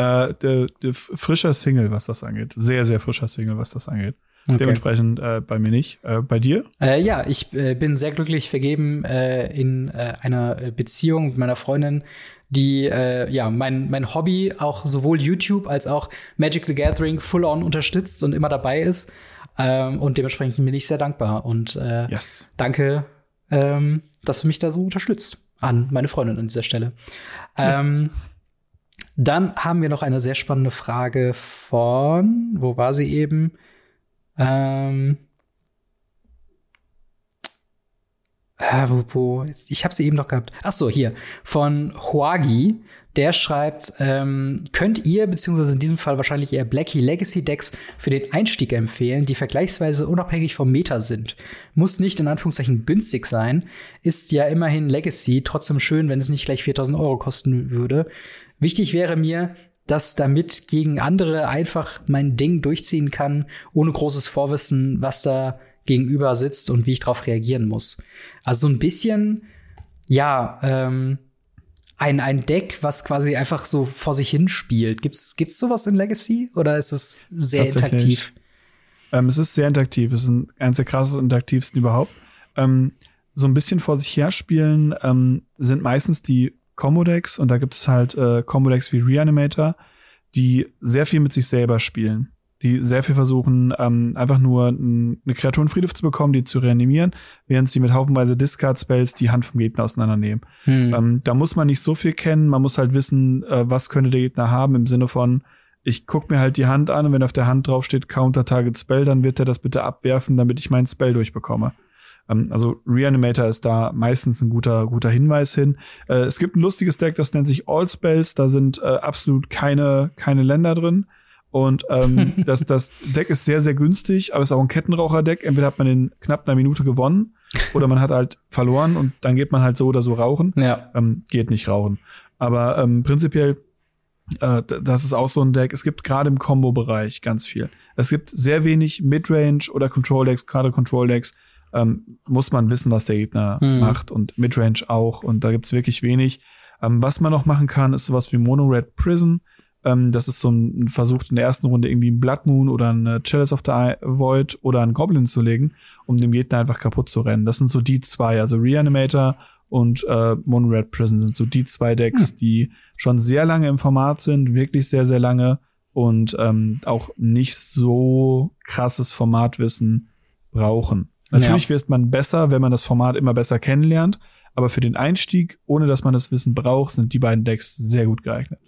Äh, der, der frischer Single, was das angeht. Sehr, sehr frischer Single, was das angeht. Okay. Dementsprechend äh, bei mir nicht. Äh, bei dir? Äh, ja, ich äh, bin sehr glücklich vergeben äh, in äh, einer Beziehung mit meiner Freundin, die ja mein, mein Hobby auch sowohl YouTube als auch Magic the Gathering full on unterstützt und immer dabei ist. Ähm, und dementsprechend bin ich sehr dankbar. Und yes. danke, ähm, dass du mich da so unterstützt. An meine Freundin an dieser Stelle. Ähm, yes. Dann haben wir noch eine sehr spannende Frage von, wo war sie eben? Ähm, äh, wo, wo, ich habe sie eben noch gehabt. Ach so, hier von Huagi. Der schreibt, ähm, könnt ihr, beziehungsweise in diesem Fall wahrscheinlich eher Blackie Legacy Decks für den Einstieg empfehlen, die vergleichsweise unabhängig vom Meta sind? Muss nicht in Anführungszeichen günstig sein, ist ja immerhin Legacy, trotzdem schön, wenn es nicht gleich 4000 Euro kosten würde. Wichtig wäre mir, dass damit gegen andere einfach mein Ding durchziehen kann, ohne großes Vorwissen, was da gegenüber sitzt und wie ich darauf reagieren muss. Also so ein bisschen, ja, ähm, ein, ein Deck, was quasi einfach so vor sich hin spielt. Gibt's, gibt's sowas in Legacy oder ist es sehr interaktiv? Ähm, es ist sehr interaktiv. Es ist ein, eines der krassesten interaktivsten überhaupt. Ähm, so ein bisschen vor sich her spielen ähm, sind meistens die Combo-Decks und da gibt es halt äh, Combo-Decks wie Reanimator, die sehr viel mit sich selber spielen. Die sehr viel versuchen, ähm, einfach nur eine Kreatur in Friedhof zu bekommen, die zu reanimieren, während sie mit haufenweise Discard-Spells die Hand vom Gegner auseinandernehmen. Hm. Ähm, da muss man nicht so viel kennen, man muss halt wissen, äh, was könnte der Gegner haben, im Sinne von, ich guck mir halt die Hand an und wenn auf der Hand drauf steht Counter Target Spell, dann wird er das bitte abwerfen, damit ich meinen Spell durchbekomme. Ähm, also Reanimator ist da meistens ein guter, guter Hinweis hin. Äh, es gibt ein lustiges Deck, das nennt sich All Spells. Da sind äh, absolut keine, keine Länder drin. Und ähm, das, das Deck ist sehr, sehr günstig, aber es ist auch ein Kettenraucher-Deck. Entweder hat man in knapp einer Minute gewonnen oder man hat halt verloren und dann geht man halt so oder so rauchen. Ja. Ähm, geht nicht rauchen. Aber ähm, prinzipiell, äh, das ist auch so ein Deck. Es gibt gerade im Combo-Bereich ganz viel. Es gibt sehr wenig Midrange oder Control-Decks, gerade Control-Decks, ähm, muss man wissen, was der Gegner mhm. macht und Midrange auch. Und da gibt's wirklich wenig. Ähm, was man noch machen kann, ist sowas wie Mono Red Prison. Ähm, das ist so ein, ein Versuch in der ersten Runde irgendwie einen Blood Moon oder ein Chalice of the Void oder einen Goblin zu legen, um dem Gegner einfach kaputt zu rennen. Das sind so die zwei, also Reanimator und äh, Mono Red Prison sind so die zwei Decks, hm. die schon sehr lange im Format sind, wirklich sehr, sehr lange und ähm, auch nicht so krasses Formatwissen brauchen. Natürlich ja. wird man besser, wenn man das Format immer besser kennenlernt, aber für den Einstieg, ohne dass man das Wissen braucht, sind die beiden Decks sehr gut geeignet.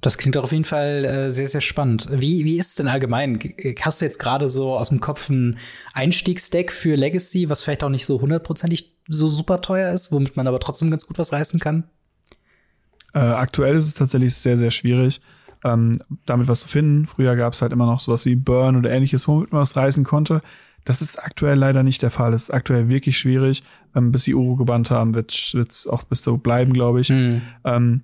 Das klingt auf jeden Fall äh, sehr, sehr spannend. Wie, wie ist es denn allgemein? Hast du jetzt gerade so aus dem Kopf ein Einstiegsdeck für Legacy, was vielleicht auch nicht so hundertprozentig so super teuer ist, womit man aber trotzdem ganz gut was reißen kann? Äh, aktuell ist es tatsächlich sehr, sehr schwierig, ähm, damit was zu finden. Früher gab es halt immer noch sowas wie Burn oder ähnliches, womit man was reißen konnte. Das ist aktuell leider nicht der Fall. Das ist aktuell wirklich schwierig. Ähm, bis sie Uro gebannt haben, wird es auch bis so bleiben, glaube ich. Mhm. Ähm,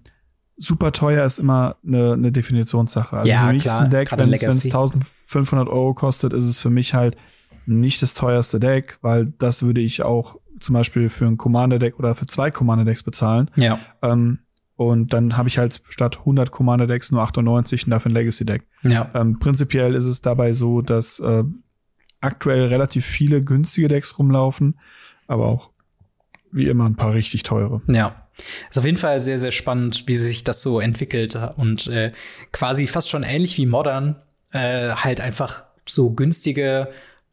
super teuer ist immer eine, eine Definitionssache. Also ja, für mich klar, ist ein Deck, wenn es 1500 Euro kostet, ist es für mich halt nicht das teuerste Deck, weil das würde ich auch zum Beispiel für ein Commander-Deck oder für zwei Commander-Decks bezahlen. Ja. Ähm, und dann habe ich halt statt 100 Commander-Decks nur 98 und dafür ein Legacy-Deck. Ja. Ähm, prinzipiell ist es dabei so, dass äh, aktuell relativ viele günstige Decks rumlaufen, aber auch wie immer ein paar richtig teure. Ja. Ist auf jeden Fall sehr, sehr spannend, wie sich das so entwickelt und äh, quasi fast schon ähnlich wie Modern, äh, halt einfach so günstige,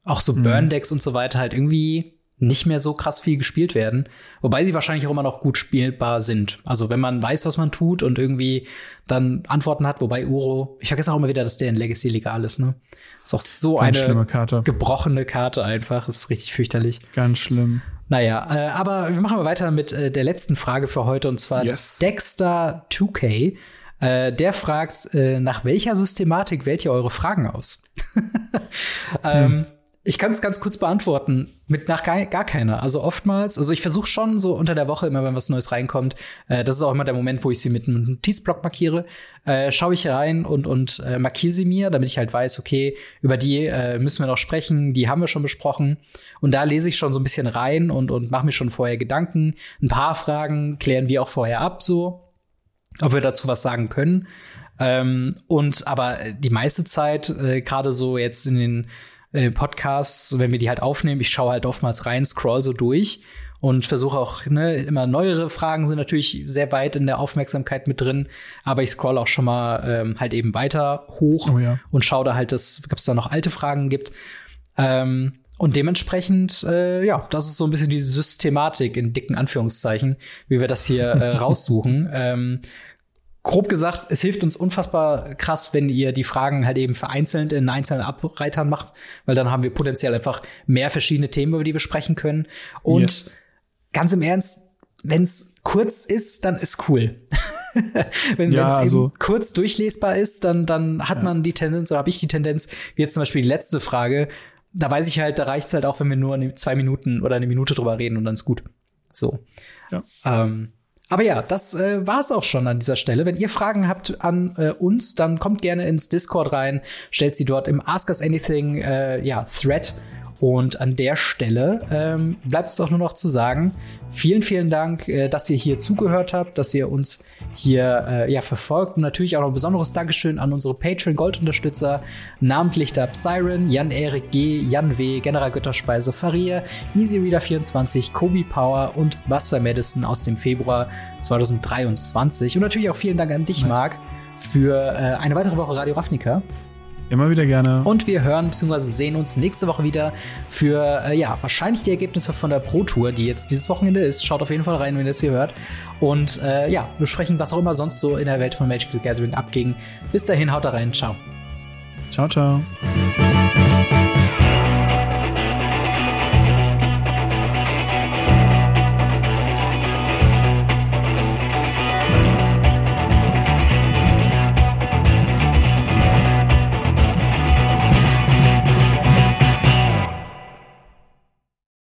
auch so mhm. Burn-Decks und so weiter halt irgendwie nicht mehr so krass viel gespielt werden. Wobei sie wahrscheinlich auch immer noch gut spielbar sind. Also wenn man weiß, was man tut und irgendwie dann Antworten hat, wobei Uro, ich vergesse auch immer wieder, dass der in Legacy legal ist, ne? Ist auch so Ganz eine Karte. gebrochene Karte einfach. Das ist richtig fürchterlich. Ganz schlimm. Naja, äh, aber wir machen mal weiter mit äh, der letzten Frage für heute und zwar yes. Dexter 2K. Äh, der fragt, äh, nach welcher Systematik wählt ihr eure Fragen aus? ähm, hm. Ich kann es ganz kurz beantworten, mit nach gar, gar keiner. Also oftmals, also ich versuche schon so unter der Woche immer, wenn was Neues reinkommt, äh, das ist auch immer der Moment, wo ich sie mit einem Notizblock markiere, äh, schaue ich rein und, und äh, markiere sie mir, damit ich halt weiß, okay, über die äh, müssen wir noch sprechen, die haben wir schon besprochen. Und da lese ich schon so ein bisschen rein und, und mache mir schon vorher Gedanken. Ein paar Fragen klären wir auch vorher ab, so, ob wir dazu was sagen können. Ähm, und aber die meiste Zeit, äh, gerade so jetzt in den äh, Podcasts, wenn wir die halt aufnehmen, ich schaue halt oftmals rein, scroll so durch und versuche auch, ne, immer neuere Fragen sind natürlich sehr weit in der Aufmerksamkeit mit drin, aber ich scroll auch schon mal ähm, halt eben weiter hoch oh ja. und schaue da halt, dass ob es da noch alte Fragen gibt. Ähm, und dementsprechend, äh, ja, das ist so ein bisschen die Systematik in dicken Anführungszeichen, wie wir das hier äh, raussuchen. ähm, grob gesagt, es hilft uns unfassbar krass, wenn ihr die Fragen halt eben vereinzelt in einzelnen Abreitern macht, weil dann haben wir potenziell einfach mehr verschiedene Themen, über die wir sprechen können. Und yes. ganz im Ernst, wenn es kurz ist, dann ist cool. wenn ja, es also, eben kurz durchlesbar ist, dann, dann hat ja. man die Tendenz, oder habe ich die Tendenz, wie jetzt zum Beispiel die letzte Frage, da weiß ich halt, da reicht es halt auch, wenn wir nur zwei Minuten oder eine Minute drüber reden und dann ist gut. So. Ja. Ähm, aber ja, das äh, war es auch schon an dieser Stelle. Wenn ihr Fragen habt an äh, uns, dann kommt gerne ins Discord rein, stellt sie dort im Ask Us Anything äh, ja, Thread und an der Stelle ähm, bleibt es auch nur noch zu sagen, vielen, vielen Dank, äh, dass ihr hier zugehört habt, dass ihr uns hier äh, ja, verfolgt. Und natürlich auch noch ein besonderes Dankeschön an unsere Patreon-Gold-Unterstützer, namentlich der Psyren, Jan-Erik G., Jan W., General Götterspeise, Faria, EasyReader24, Kobe Power und Buster Madison aus dem Februar 2023. Und natürlich auch vielen Dank an dich, nice. Marc, für äh, eine weitere Woche Radio Ravnica. Immer wieder gerne. Und wir hören bzw. sehen uns nächste Woche wieder für, äh, ja, wahrscheinlich die Ergebnisse von der Pro Tour, die jetzt dieses Wochenende ist. Schaut auf jeden Fall rein, wenn ihr das hier hört. Und äh, ja, besprechen, was auch immer sonst so in der Welt von Magic the Gathering abging. Bis dahin, haut da rein. Ciao. Ciao, ciao.